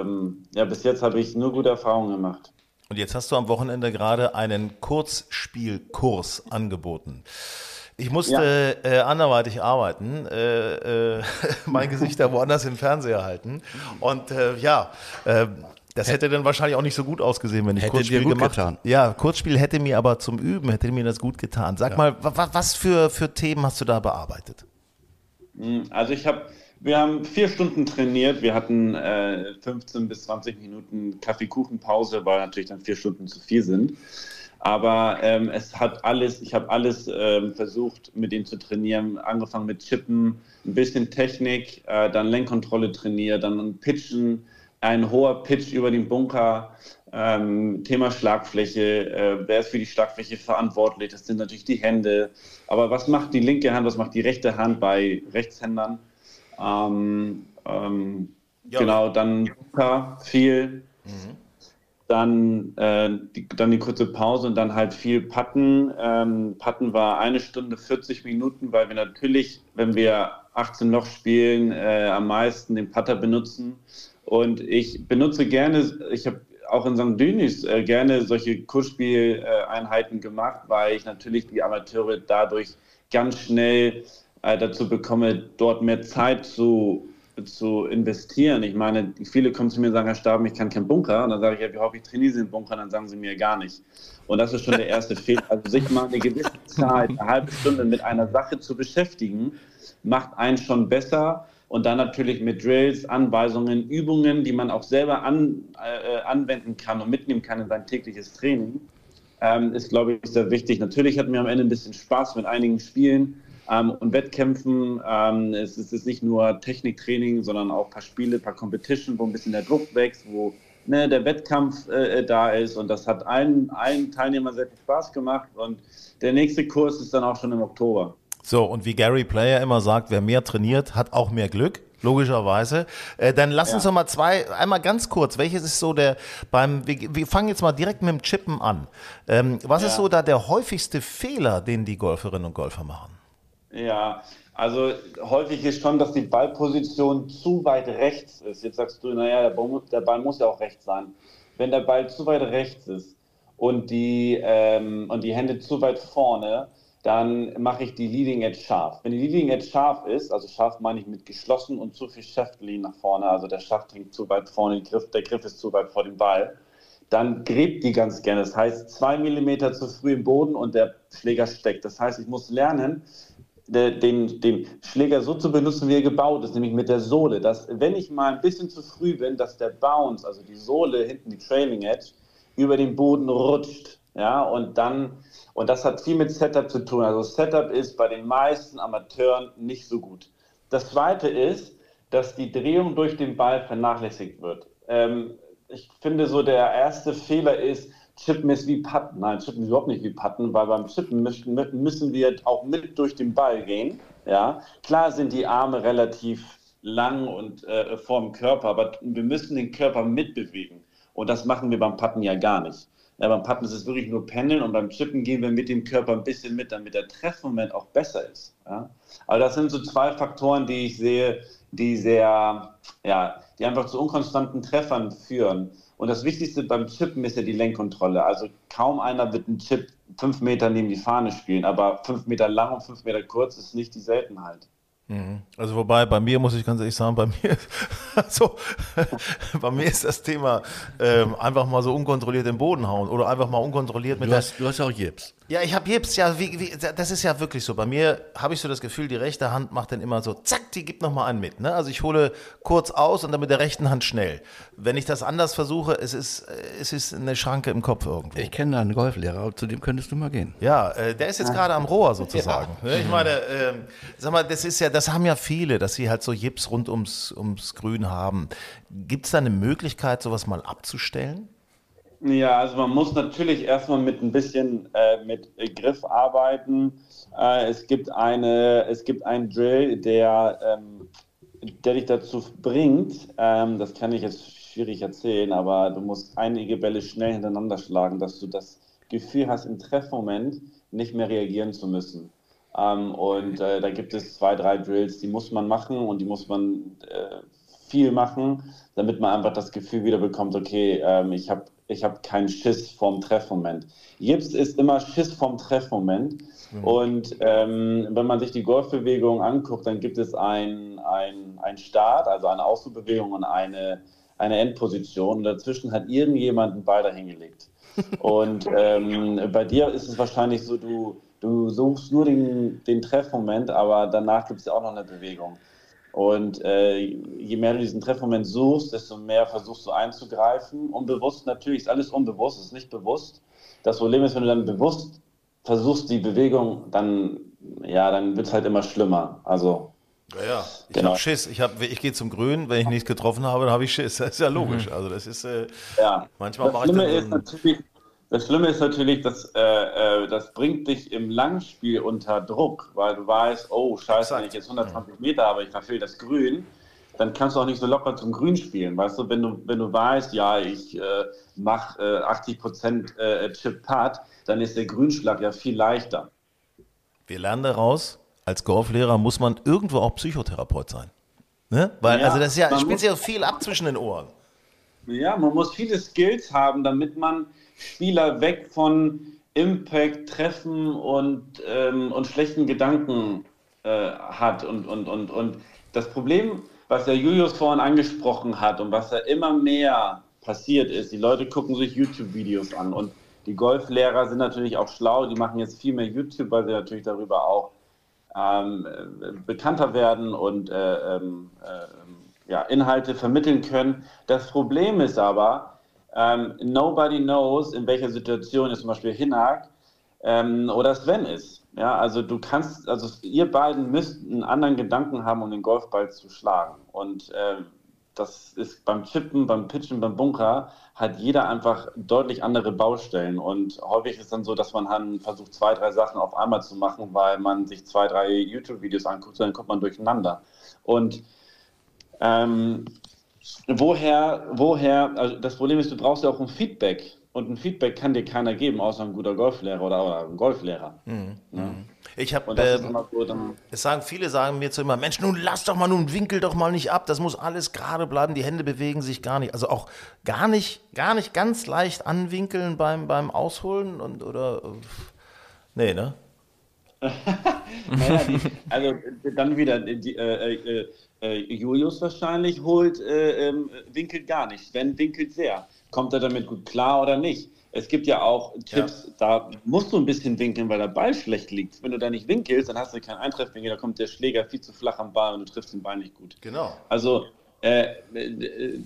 ähm, ja, bis jetzt habe ich nur gute Erfahrungen gemacht. Und jetzt hast du am Wochenende gerade einen Kurzspielkurs angeboten. Ich musste ja. äh, anderweitig arbeiten, äh, äh, *laughs* mein Gesicht da woanders im Fernseher halten. Und äh, ja, äh, das hätte dann wahrscheinlich auch nicht so gut ausgesehen, wenn ich hätte Kurzspiel gemacht hätte. Ja, Kurzspiel hätte mir aber zum Üben, hätte mir das gut getan. Sag ja. mal, was für, für Themen hast du da bearbeitet? Hm, also ich habe, wir haben vier Stunden trainiert. Wir hatten äh, 15 bis 20 Minuten Kaffeekuchenpause, weil natürlich dann vier Stunden zu viel sind. Aber ähm, es hat alles, ich habe alles ähm, versucht, mit ihm zu trainieren. Angefangen mit Chippen, ein bisschen Technik, äh, dann Lenkkontrolle trainiert, dann Pitchen, ein hoher Pitch über den Bunker, ähm, Thema Schlagfläche, äh, wer ist für die Schlagfläche verantwortlich? Das sind natürlich die Hände. Aber was macht die linke Hand, was macht die rechte Hand bei Rechtshändern? Ähm, ähm, ja, genau, dann Bunker, viel. Mhm dann, äh, die, dann die kurze Pause und dann halt viel Patten. Ähm, Patten war eine Stunde 40 Minuten, weil wir natürlich, wenn wir 18 Loch spielen, äh, am meisten den Putter benutzen. Und ich benutze gerne, ich habe auch in St. Denis äh, gerne solche Kursspieleinheiten gemacht, weil ich natürlich die Amateure dadurch ganz schnell äh, dazu bekomme, dort mehr Zeit zu zu investieren. Ich meine, viele kommen zu mir und sagen, Herr Staben, ich kann keinen Bunker. Und dann sage ich, ja, wie hoffe ich trainiere Sie den Bunker? Und dann sagen sie mir gar nicht. Und das ist schon der erste Fehler. Also sich mal eine gewisse Zeit, eine halbe Stunde mit einer Sache zu beschäftigen, macht einen schon besser. Und dann natürlich mit Drills, Anweisungen, Übungen, die man auch selber an, äh, anwenden kann und mitnehmen kann in sein tägliches Training, ähm, ist, glaube ich, sehr wichtig. Natürlich hatten wir am Ende ein bisschen Spaß mit einigen Spielen ähm, und Wettkämpfen. Ähm, es, es, ist nicht nur Techniktraining, sondern auch ein paar Spiele, ein paar Competition, wo ein bisschen der Druck wächst, wo ne, der Wettkampf äh, da ist. Und das hat allen, allen Teilnehmern sehr viel Spaß gemacht. Und der nächste Kurs ist dann auch schon im Oktober. So, und wie Gary Player immer sagt, wer mehr trainiert, hat auch mehr Glück logischerweise. Äh, dann lass ja. uns doch mal zwei, einmal ganz kurz, welches ist so der, beim, wir, wir fangen jetzt mal direkt mit dem Chippen an. Ähm, was ja. ist so da der häufigste Fehler, den die Golferinnen und Golfer machen? Ja, also häufig ist schon, dass die Ballposition zu weit rechts ist. Jetzt sagst du, naja, der Ball, der Ball muss ja auch rechts sein. Wenn der Ball zu weit rechts ist und die, ähm, und die Hände zu weit vorne, dann mache ich die Leading Edge scharf. Wenn die Leading Edge scharf ist, also scharf meine ich mit geschlossen und zu viel Shaftlean nach vorne, also der Schaft hängt zu weit vorne, Griff, der Griff ist zu weit vor dem Ball, dann gräbt die ganz gerne. Das heißt, zwei Millimeter zu früh im Boden und der Schläger steckt. Das heißt, ich muss lernen, den, den Schläger so zu benutzen, wie er gebaut ist, nämlich mit der Sohle. Dass, wenn ich mal ein bisschen zu früh bin, dass der Bounce, also die Sohle hinten, die Trailing Edge, über den Boden rutscht. Ja, und dann, und das hat viel mit Setup zu tun. Also Setup ist bei den meisten Amateuren nicht so gut. Das zweite ist, dass die Drehung durch den Ball vernachlässigt wird. Ähm, ich finde so, der erste Fehler ist, Chippen ist wie Patten. Nein, Chippen ist überhaupt nicht wie Patten, weil beim Chippen müssen, wir auch mit durch den Ball gehen. Ja, klar sind die Arme relativ lang und äh, vorm Körper, aber wir müssen den Körper mitbewegen. Und das machen wir beim Patten ja gar nicht. Ja, beim Patten ist es wirklich nur Pendeln und beim Chippen gehen wir mit dem Körper ein bisschen mit, damit der Treffmoment auch besser ist. Ja? Aber das sind so zwei Faktoren, die ich sehe, die sehr, ja, die einfach zu unkonstanten Treffern führen. Und das Wichtigste beim Chippen ist ja die Lenkkontrolle. Also kaum einer wird einen Chip fünf Meter neben die Fahne spielen, aber fünf Meter lang und fünf Meter kurz ist nicht die Seltenheit. Mhm. Also wobei, bei mir muss ich ganz ehrlich sagen, bei mir, *laughs* also, bei mir ist das Thema ähm, einfach mal so unkontrolliert den Boden hauen oder einfach mal unkontrolliert mit du hast, der, Du hast ja auch Jips. Ja, ich habe Jips, ja, wie, wie, das ist ja wirklich so. Bei mir habe ich so das Gefühl, die rechte Hand macht dann immer so, zack, die gibt nochmal einen mit. Ne? Also ich hole kurz aus und dann mit der rechten Hand schnell. Wenn ich das anders versuche, es ist, es ist eine Schranke im Kopf irgendwo. Ich kenne da einen Golflehrer, zu dem könntest du mal gehen. Ja, äh, der ist jetzt gerade am Rohr sozusagen. Ja. Ne? Ich meine, äh, sag mal, das ist ja, das haben ja viele, dass sie halt so Jips rund ums, ums Grün haben. Gibt es da eine Möglichkeit, sowas mal abzustellen? Ja, also man muss natürlich erstmal mit ein bisschen äh, mit Griff arbeiten. Äh, es gibt eine, es gibt einen Drill, der, ähm, der dich dazu bringt, ähm, das kann ich jetzt schwierig erzählen, aber du musst einige Bälle schnell hintereinander schlagen, dass du das Gefühl hast, im Treffmoment nicht mehr reagieren zu müssen. Ähm, und äh, da gibt es zwei, drei Drills, die muss man machen und die muss man äh, viel machen, damit man einfach das Gefühl wieder bekommt, okay, ähm, ich habe ich hab keinen Schiss vorm Treffmoment. Jips ist immer Schiss vorm Treffmoment. Mhm. Und ähm, wenn man sich die Golfbewegung anguckt, dann gibt es einen ein Start, also eine Ausflugbewegung und eine, eine Endposition. Und dazwischen hat irgendjemand einen Ball dahingelegt. *laughs* Und ähm, bei dir ist es wahrscheinlich so, du, du suchst nur den, den Treffmoment, aber danach gibt es ja auch noch eine Bewegung. Und äh, je mehr du diesen Treffmoment suchst, desto mehr versuchst du einzugreifen. Unbewusst natürlich, ist alles unbewusst, ist nicht bewusst. Das Problem ist, wenn du dann bewusst versuchst, die Bewegung, dann, ja, dann wird es halt immer schlimmer. Also. Ja, ja. ich genau. habe Schiss. Ich, hab, ich gehe zum Grün, wenn ich nichts getroffen habe, dann habe ich Schiss. Das ist ja logisch. Mhm. Also das ist, äh, ja. manchmal mache ich dann so das Schlimme ist natürlich, dass äh, äh, das bringt dich im Langspiel unter Druck, weil du weißt, oh scheiße, wenn ich jetzt 120 Meter habe, ich verfehle das Grün, dann kannst du auch nicht so locker zum Grün spielen. Weißt du, wenn du, wenn du weißt, ja, ich äh, mache äh, 80 Prozent äh, Chip-Putt, dann ist der Grünschlag ja viel leichter. Wir lernen daraus, als Golflehrer muss man irgendwo auch Psychotherapeut sein. Ne? Weil, ja, also das ist ja, spielt ja viel ab zwischen den Ohren. Ja, man muss viele Skills haben, damit man Spieler weg von Impact, Treffen und, ähm, und schlechten Gedanken äh, hat. Und, und, und, und das Problem, was der Julius vorhin angesprochen hat und was ja immer mehr passiert ist, die Leute gucken sich YouTube-Videos an und die Golflehrer sind natürlich auch schlau, die machen jetzt viel mehr YouTube, weil sie natürlich darüber auch ähm, bekannter werden und äh, ähm, äh, ja, Inhalte vermitteln können. Das Problem ist aber, ähm, nobody knows, in welcher Situation jetzt zum Beispiel Hinak ähm, oder Sven ist. Ja, also du kannst, also ihr beiden müsst einen anderen Gedanken haben, um den Golfball zu schlagen. Und äh, das ist beim Chippen, beim Pitchen, beim Bunker hat jeder einfach deutlich andere Baustellen. Und häufig ist es dann so, dass man dann versucht, zwei, drei Sachen auf einmal zu machen, weil man sich zwei, drei YouTube-Videos anguckt, dann kommt man durcheinander. Und ähm, woher, woher, also das Problem ist, du brauchst ja auch ein Feedback. Und ein Feedback kann dir keiner geben, außer ein guter Golflehrer oder, oder ein Golflehrer. Mhm. Ja. Mhm. Ich habe, so, es sagen viele sagen mir zu immer, Mensch, nun lass doch mal, nun winkel doch mal nicht ab, das muss alles gerade bleiben, die Hände bewegen sich gar nicht, also auch gar nicht, gar nicht ganz leicht anwinkeln beim, beim Ausholen und oder, nee, ne? *laughs* naja, die, also dann wieder, die, äh, äh, äh, Julius wahrscheinlich holt, äh, ähm, winkelt gar nicht. Sven winkelt sehr. Kommt er damit gut klar oder nicht? Es gibt ja auch Tipps, ja. da musst du ein bisschen winkeln, weil der Ball schlecht liegt. Wenn du da nicht winkelst, dann hast du keinen Eintreffwinkel, da kommt der Schläger viel zu flach am Ball und du triffst den Ball nicht gut. Genau. Also äh,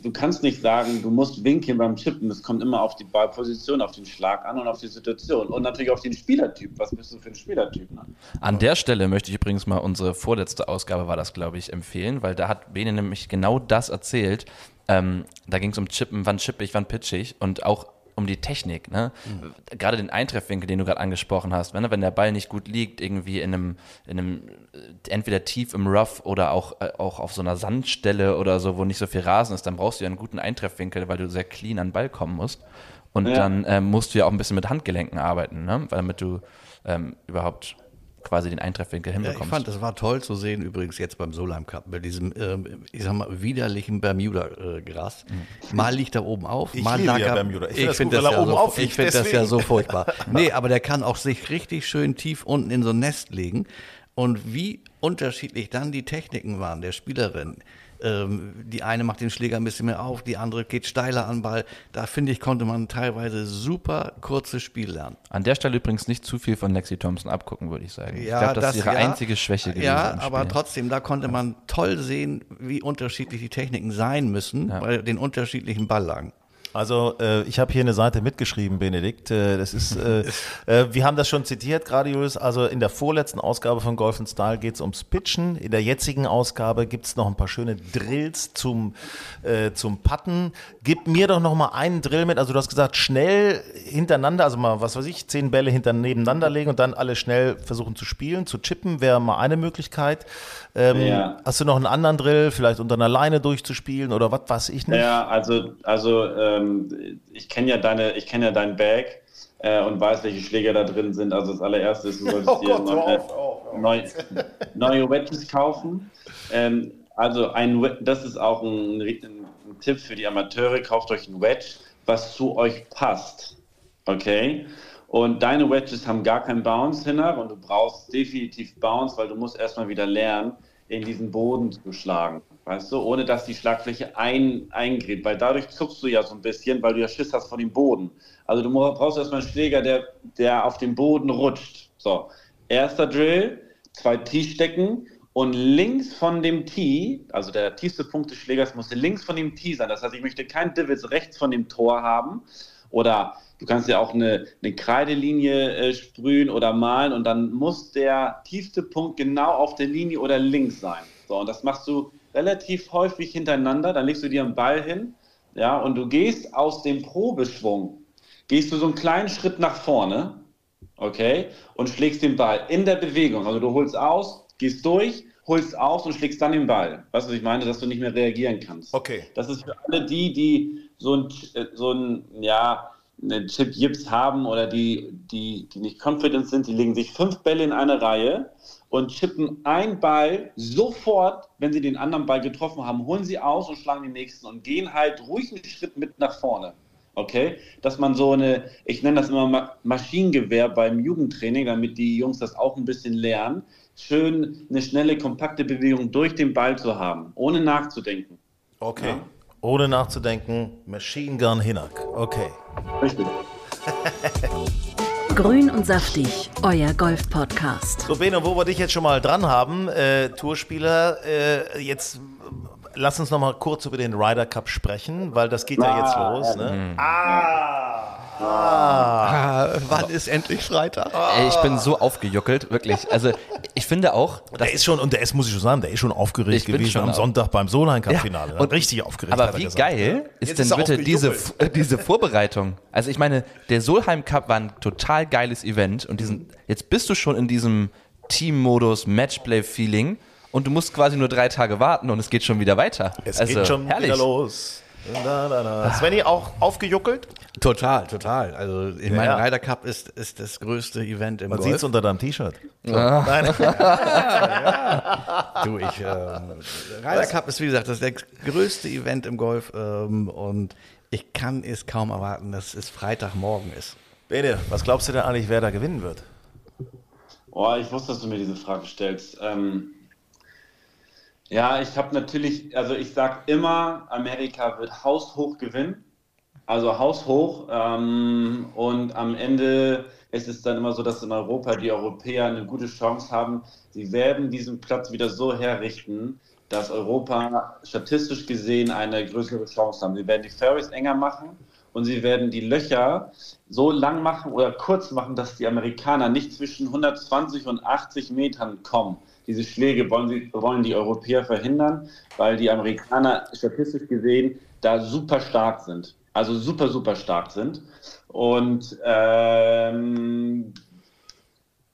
du kannst nicht sagen, du musst winkeln beim Chippen. Es kommt immer auf die Ballposition, auf den Schlag an und auf die Situation. Und natürlich auf den Spielertyp. Was bist du für ein Spielertyp? Ne? An der Stelle möchte ich übrigens mal unsere vorletzte Ausgabe, war das, glaube ich, empfehlen, weil da hat Bene nämlich genau das erzählt. Ähm, da ging es um Chippen, wann chippe ich, wann pitche ich und auch um die Technik. Ne? Mhm. Gerade den Eintreffwinkel, den du gerade angesprochen hast, wenn, wenn der Ball nicht gut liegt, irgendwie in einem, in einem äh, entweder tief im Rough oder auch, äh, auch auf so einer Sandstelle oder so, wo nicht so viel Rasen ist, dann brauchst du ja einen guten Eintreffwinkel, weil du sehr clean an den Ball kommen musst. Und ja. dann ähm, musst du ja auch ein bisschen mit Handgelenken arbeiten, ne? damit du ähm, überhaupt quasi den Eintreffwinkel hinbekommst. Ja, ich fand, das war toll zu sehen, übrigens jetzt beim Solheim Cup, bei diesem, äh, ich sag mal, widerlichen Bermuda-Gras. Mhm. Mal liegt er oben auf, ich mal lag ja er, Bermuda. Ich, ich finde das, ja so, find das ja so furchtbar. *laughs* nee, aber der kann auch sich richtig schön tief unten in so ein Nest legen. Und wie unterschiedlich dann die Techniken waren der Spielerin. Ähm, die eine macht den Schläger ein bisschen mehr auf, die andere geht steiler an Ball. Da finde ich, konnte man teilweise super kurzes Spiel lernen. An der Stelle übrigens nicht zu viel von Lexi Thompson abgucken, würde ich sagen. Ja, ich glaube, das, das, ist ihre ja, einzige Schwäche gewesen. Ja, aber trotzdem, da konnte man toll sehen, wie unterschiedlich die Techniken sein müssen ja. bei den unterschiedlichen Balllagen. Also äh, ich habe hier eine Seite mitgeschrieben, Benedikt. Äh, das ist, äh, *laughs* äh, wir haben das schon zitiert, gerade Julius. Also in der vorletzten Ausgabe von Golf Style geht es ums Pitchen. In der jetzigen Ausgabe gibt es noch ein paar schöne Drills zum, äh, zum Putten. Gib mir doch noch mal einen Drill mit. Also du hast gesagt, schnell hintereinander, also mal, was weiß ich, zehn Bälle hinter, nebeneinander legen und dann alle schnell versuchen zu spielen. Zu chippen wäre mal eine Möglichkeit. Ähm, ja. Hast du noch einen anderen Drill, vielleicht unter einer Leine durchzuspielen oder was weiß ich nicht? Ja, also, also ähm, ich kenne ja deine, ich kenne ja dein Bag äh, und weiß, welche Schläger da drin sind. Also das allererste ist, du solltest *laughs* oh dir neue, neue, neue Wedges kaufen. Ähm, Also ein, das ist auch ein, ein, Tipp für die Amateure. Kauft euch ein Wedge, was zu euch passt. Okay? Und deine Wedges haben gar keinen Bounce hinter und du brauchst definitiv Bounce, weil du musst erstmal wieder lernen, in diesen Boden zu schlagen. Weißt du, ohne dass die Schlagfläche ein, eingräbt, weil dadurch zuckst du ja so ein bisschen, weil du ja Schiss hast vor dem Boden. Also du brauchst erstmal einen Schläger, der, der auf dem Boden rutscht. So, erster Drill, zwei Tee stecken und links von dem Tee, also der tiefste Punkt des Schlägers muss links von dem Tee sein. Das heißt, ich möchte kein Divots rechts von dem Tor haben oder du kannst ja auch eine, eine Kreidelinie äh, sprühen oder malen und dann muss der tiefste Punkt genau auf der Linie oder links sein. So, und das machst du relativ häufig hintereinander, dann legst du dir einen Ball hin, ja, und du gehst aus dem Probeschwung, gehst du so einen kleinen Schritt nach vorne, okay, und schlägst den Ball in der Bewegung. Also du holst aus, gehst durch, holst aus und schlägst dann den Ball. Weißt du, was ich meine? Dass du nicht mehr reagieren kannst. Okay. Das ist für alle die, die so ein, äh, so ein ja, einen Chip Jips haben oder die, die, die nicht confident sind, die legen sich fünf Bälle in eine Reihe und chippen einen Ball sofort, wenn sie den anderen Ball getroffen haben, holen sie aus und schlagen den nächsten und gehen halt ruhig einen Schritt mit nach vorne. Okay? Dass man so eine, ich nenne das immer Maschinengewehr beim Jugendtraining, damit die Jungs das auch ein bisschen lernen, schön eine schnelle, kompakte Bewegung durch den Ball zu haben, ohne nachzudenken. Okay. Ja? Ohne nachzudenken, Machine Gun Hinak. Okay. Richtig. *laughs* Grün und saftig, euer Golf-Podcast. So, Beno, wo wir dich jetzt schon mal dran haben, äh, Tourspieler, äh, jetzt lass uns noch mal kurz über den Ryder Cup sprechen, weil das geht ah, ja jetzt los. Ne? Mhm. Ah! Ah. ah. Wann ist endlich Freitag? Ey, ich bin so aufgejuckelt, wirklich. Also ich finde auch. Der ist schon, und der ist, muss ich schon sagen, der ist schon aufgeregt gewesen schon am Sonntag beim Solheim Cup Finale. Ja, und richtig aufgeregt. Aber wie geil ist Jetzt denn ist bitte diese, diese Vorbereitung? Also ich meine, der Solheim Cup war ein total geiles Event und diesen, jetzt bist du schon in diesem Team-Modus, Matchplay-Feeling und du musst quasi nur drei Tage warten und es geht schon wieder weiter. Es also, geht schon herrlich. wieder los. Da, da, da. Svenny auch aufgejuckelt? Total, total. Also ich ja, meine, ja. Ryder Cup ist, ist das größte Event im Man sieht es unter deinem T-Shirt. Ja. Nein. *laughs* ja. Du, ich, ähm, Ryder Cup ist wie gesagt das, größte Event im Golf ähm, und ich kann es kaum erwarten, dass es Freitagmorgen ist. Bene, was glaubst du denn eigentlich, wer da gewinnen wird? Oh, ich wusste, dass du mir diese Frage stellst. Ähm, ja, ich habe natürlich, also ich sage immer, Amerika wird haushoch gewinnen. Also haushoch. Ähm, und am Ende ist es dann immer so, dass in Europa die Europäer eine gute Chance haben. Sie werden diesen Platz wieder so herrichten, dass Europa statistisch gesehen eine größere Chance haben. Sie werden die Fairways enger machen und sie werden die Löcher so lang machen oder kurz machen, dass die Amerikaner nicht zwischen 120 und 80 Metern kommen. Diese Schläge wollen, sie, wollen die Europäer verhindern, weil die Amerikaner statistisch gesehen da super stark sind. Also super, super stark sind. Und ähm,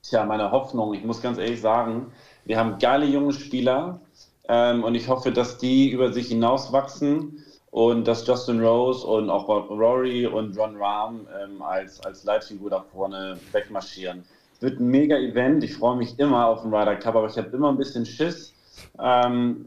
tja, meine Hoffnung, ich muss ganz ehrlich sagen, wir haben geile junge Spieler ähm, und ich hoffe, dass die über sich hinauswachsen und dass Justin Rose und auch Rory und Ron Rahm ähm, als, als Leitfigur da vorne wegmarschieren wird ein mega Event. Ich freue mich immer auf den Ryder Cup, aber ich habe immer ein bisschen Schiss. Ähm,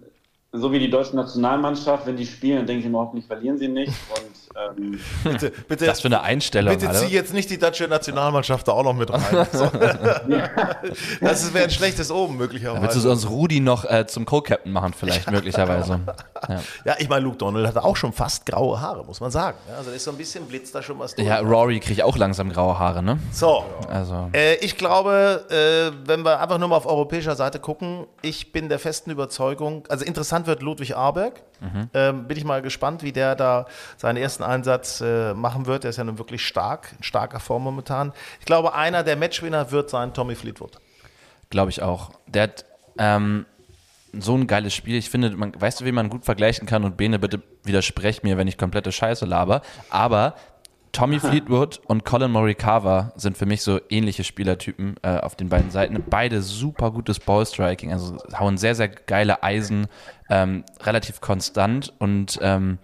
so wie die deutsche Nationalmannschaft, wenn die spielen, denke ich immer, hoffentlich verlieren sie nicht. Und, ähm, *laughs* bitte, bitte, das für eine Einstellung. Bitte zieh jetzt nicht die deutsche Nationalmannschaft da auch noch mit rein. *laughs* So. *laughs* das wäre ein schlechtes Oben möglicherweise. Dann willst du uns Rudi noch äh, zum Co-Captain machen, vielleicht möglicherweise. Ja, ja ich meine, Luke Donald hatte auch schon fast graue Haare, muss man sagen. Also da ist so ein bisschen blitzt da schon was durch. Ja, Rory kriegt auch langsam graue Haare, ne? So, also. Äh, ich glaube, äh, wenn wir einfach nur mal auf europäischer Seite gucken, ich bin der festen Überzeugung, also interessant wird Ludwig Arberg. Mhm. Ähm, bin ich mal gespannt, wie der da seinen ersten Einsatz äh, machen wird. Der ist ja nun wirklich stark, in starker Form momentan. Ich glaube, einer der Matchwinner wird sein Tommy Fleetwood. Glaube ich auch. Der hat ähm, so ein geiles Spiel. Ich finde, man, weißt du, wie man gut vergleichen kann? Und Bene, bitte widersprech mir, wenn ich komplette Scheiße laber. Aber Tommy *laughs* Fleetwood und Colin Morikawa sind für mich so ähnliche Spielertypen äh, auf den beiden Seiten. Beide super gutes Ballstriking, also hauen sehr, sehr geile Eisen, ähm, relativ konstant und ähm,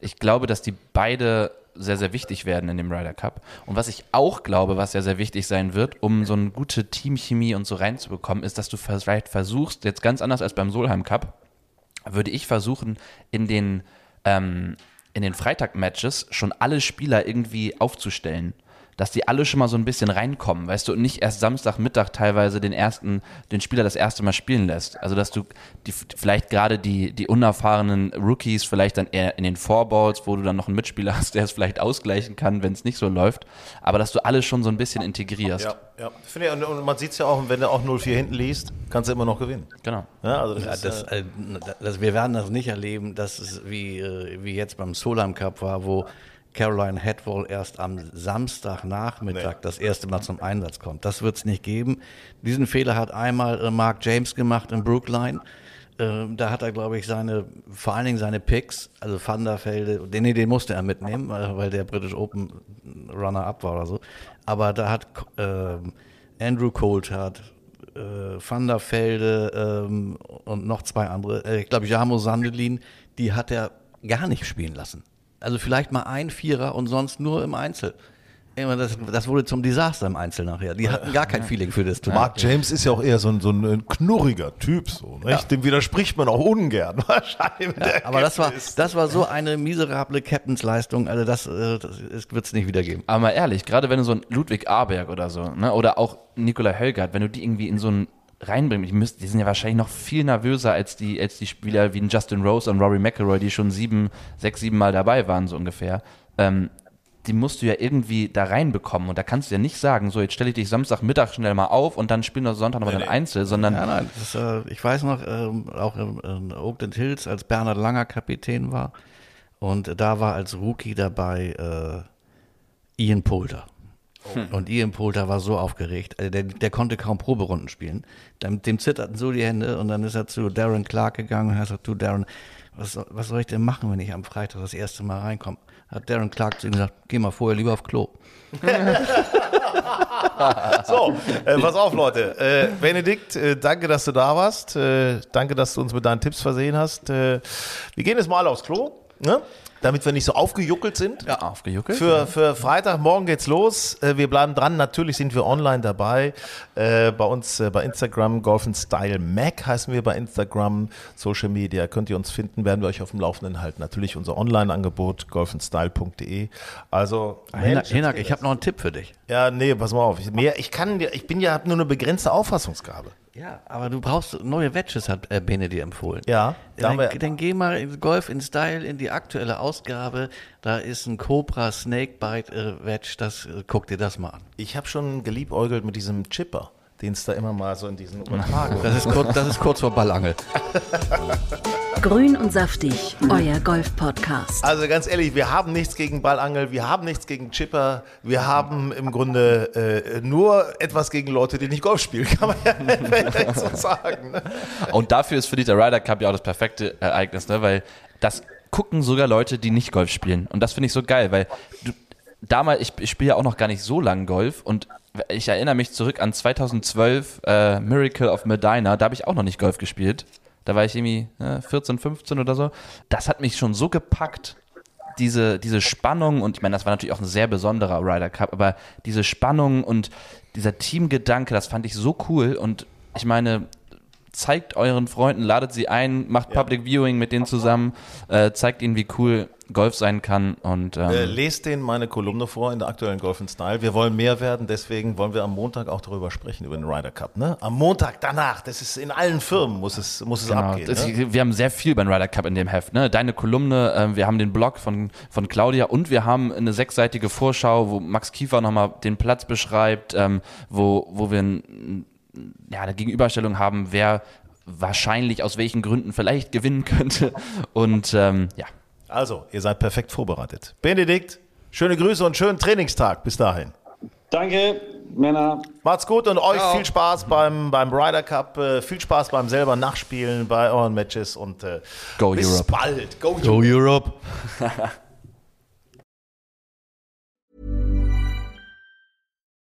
ich glaube, dass die beide sehr, sehr wichtig werden in dem Ryder Cup. Und was ich auch glaube, was sehr, sehr wichtig sein wird, um so eine gute Teamchemie und so reinzubekommen, ist, dass du vielleicht versuchst, jetzt ganz anders als beim Solheim Cup, würde ich versuchen, in den, ähm, in den Freitag-Matches schon alle Spieler irgendwie aufzustellen dass die alle schon mal so ein bisschen reinkommen, weißt du, und nicht erst Samstagmittag teilweise den ersten, den Spieler das erste Mal spielen lässt. Also dass du die, vielleicht gerade die, die unerfahrenen Rookies vielleicht dann eher in den Fourballs, wo du dann noch einen Mitspieler hast, der es vielleicht ausgleichen kann, wenn es nicht so läuft, aber dass du alle schon so ein bisschen integrierst. Ja, ja. Finde ich, und man sieht es ja auch, wenn du auch 0-4 hinten liest, kannst du immer noch gewinnen. Genau. Ja, also das ja, ist, das, äh, das, wir werden das nicht erleben, dass es wie, äh, wie jetzt beim Solheim Cup war, wo Caroline Hedwall erst am Samstagnachmittag nee. das erste Mal zum Einsatz kommt. Das wird es nicht geben. Diesen Fehler hat einmal äh, Mark James gemacht in Brookline. Äh, da hat er, glaube ich, seine, vor allen Dingen seine Picks, also Vanderfelde, den, den musste er mitnehmen, weil der British Open Runner-up war oder so. Aber da hat äh, Andrew Coulthard, äh, Van der Velde ähm, und noch zwei andere, äh, ich glaube Jamo Sandelin, die hat er gar nicht spielen lassen. Also vielleicht mal ein Vierer und sonst nur im Einzel. Das, das wurde zum Desaster im Einzel nachher. Die hatten gar kein Feeling für das Turnier. Mark James ist ja auch eher so ein, so ein knurriger Typ, so, nicht? Ja. Dem widerspricht man auch ungern *laughs* wahrscheinlich. Ja, aber das war, das war so eine miserable Captainsleistung, also das, äh, das wird es nicht wieder geben. Aber mal ehrlich, gerade wenn du so ein Ludwig Aberg oder so, ne, oder auch Nikolai Hölgert, wenn du die irgendwie in so ein reinbringen. Ich müsste, die sind ja wahrscheinlich noch viel nervöser als die, als die Spieler wie ein Justin Rose und Rory McIlroy, die schon sieben, sechs, sieben Mal dabei waren, so ungefähr. Ähm, die musst du ja irgendwie da reinbekommen. Und da kannst du ja nicht sagen, so jetzt stelle ich dich Samstagmittag schnell mal auf und dann spielen wir Sonntag nochmal nee, den Einzel, sondern. Ja, nein, ist, äh, ich weiß noch, äh, auch in, in Oakland Hills, als Bernhard Langer Kapitän war. Und da war als Rookie dabei äh, Ian Poulter. Hm. Und Ian Poulter war so aufgeregt, also der, der konnte kaum Proberunden spielen. Dem, dem zitterten so die Hände und dann ist er zu Darren Clark gegangen und hat gesagt, du Darren, was, was soll ich denn machen, wenn ich am Freitag das erste Mal reinkomme? Hat Darren Clark zu ihm gesagt, geh mal vorher lieber auf Klo. *laughs* so, äh, pass auf, Leute. Äh, Benedikt, äh, danke, dass du da warst. Äh, danke, dass du uns mit deinen Tipps versehen hast. Äh, wir gehen jetzt mal aufs Klo. Ne? damit wir nicht so aufgejuckelt sind. Ja, aufgejuckelt. Für, ja. für Freitagmorgen geht's los. Äh, wir bleiben dran. Natürlich sind wir online dabei. Äh, bei uns äh, bei Instagram, Golf Style Mac heißen wir bei Instagram. Social Media könnt ihr uns finden, werden wir euch auf dem Laufenden halten. Natürlich unser Online-Angebot, golfandstyle.de. Also, Hinak, Hinak ich habe noch einen Tipp für dich. Ja, nee, pass mal auf. Ich, mehr, ich kann, ich bin ja nur eine begrenzte Auffassungsgabe. Ja, aber du brauchst neue Wedges, hat äh, Bene dir empfohlen. Ja. Dann, dann geh mal ins Golf in Style in die aktuelle Ausgabe. Da ist ein Cobra Snakebite äh, Wedge. Das, äh, guck dir das mal an. Ich habe schon geliebäugelt mit diesem Chipper den es da immer mal so in diesen Übertragungen das ist kurz, Das ist kurz vor Ballangel. *laughs* Grün und saftig, euer Golf-Podcast. Also ganz ehrlich, wir haben nichts gegen Ballangel, wir haben nichts gegen Chipper, wir haben im Grunde äh, nur etwas gegen Leute, die nicht Golf spielen, *laughs* kann man ja so sagen. Ne? Und dafür ist für die der Ryder Cup ja auch das perfekte Ereignis, ne? weil das gucken sogar Leute, die nicht Golf spielen. Und das finde ich so geil, weil du, damals, ich, ich spiele ja auch noch gar nicht so lange Golf und ich erinnere mich zurück an 2012, äh, Miracle of Medina, da habe ich auch noch nicht Golf gespielt. Da war ich irgendwie äh, 14, 15 oder so. Das hat mich schon so gepackt, diese, diese Spannung, und ich meine, das war natürlich auch ein sehr besonderer Ryder Cup, aber diese Spannung und dieser Teamgedanke, das fand ich so cool. Und ich meine, zeigt euren Freunden, ladet sie ein, macht Public Viewing mit denen zusammen, äh, zeigt ihnen, wie cool Golf sein kann. Und, ähm, äh, lest denen meine Kolumne vor in der aktuellen Golf in Style. Wir wollen mehr werden, deswegen wollen wir am Montag auch darüber sprechen, über den Ryder Cup. Ne? Am Montag danach, das ist in allen Firmen, muss es, muss es genau, abgehen. Das, ne? Wir haben sehr viel beim Ryder Cup in dem Heft. Ne? Deine Kolumne, äh, wir haben den Blog von, von Claudia und wir haben eine sechsseitige Vorschau, wo Max Kiefer nochmal den Platz beschreibt, ähm, wo, wo wir ein, ja, eine Gegenüberstellung haben, wer wahrscheinlich aus welchen Gründen vielleicht gewinnen könnte. Und ähm, ja, also, ihr seid perfekt vorbereitet. Benedikt, schöne Grüße und schönen Trainingstag. Bis dahin. Danke, Männer. Macht's gut und euch Ciao. viel Spaß beim, beim Ryder Cup, äh, viel Spaß beim selber Nachspielen bei euren Matches und äh, Go bis Europe. bald. Go, Go Europe. *laughs*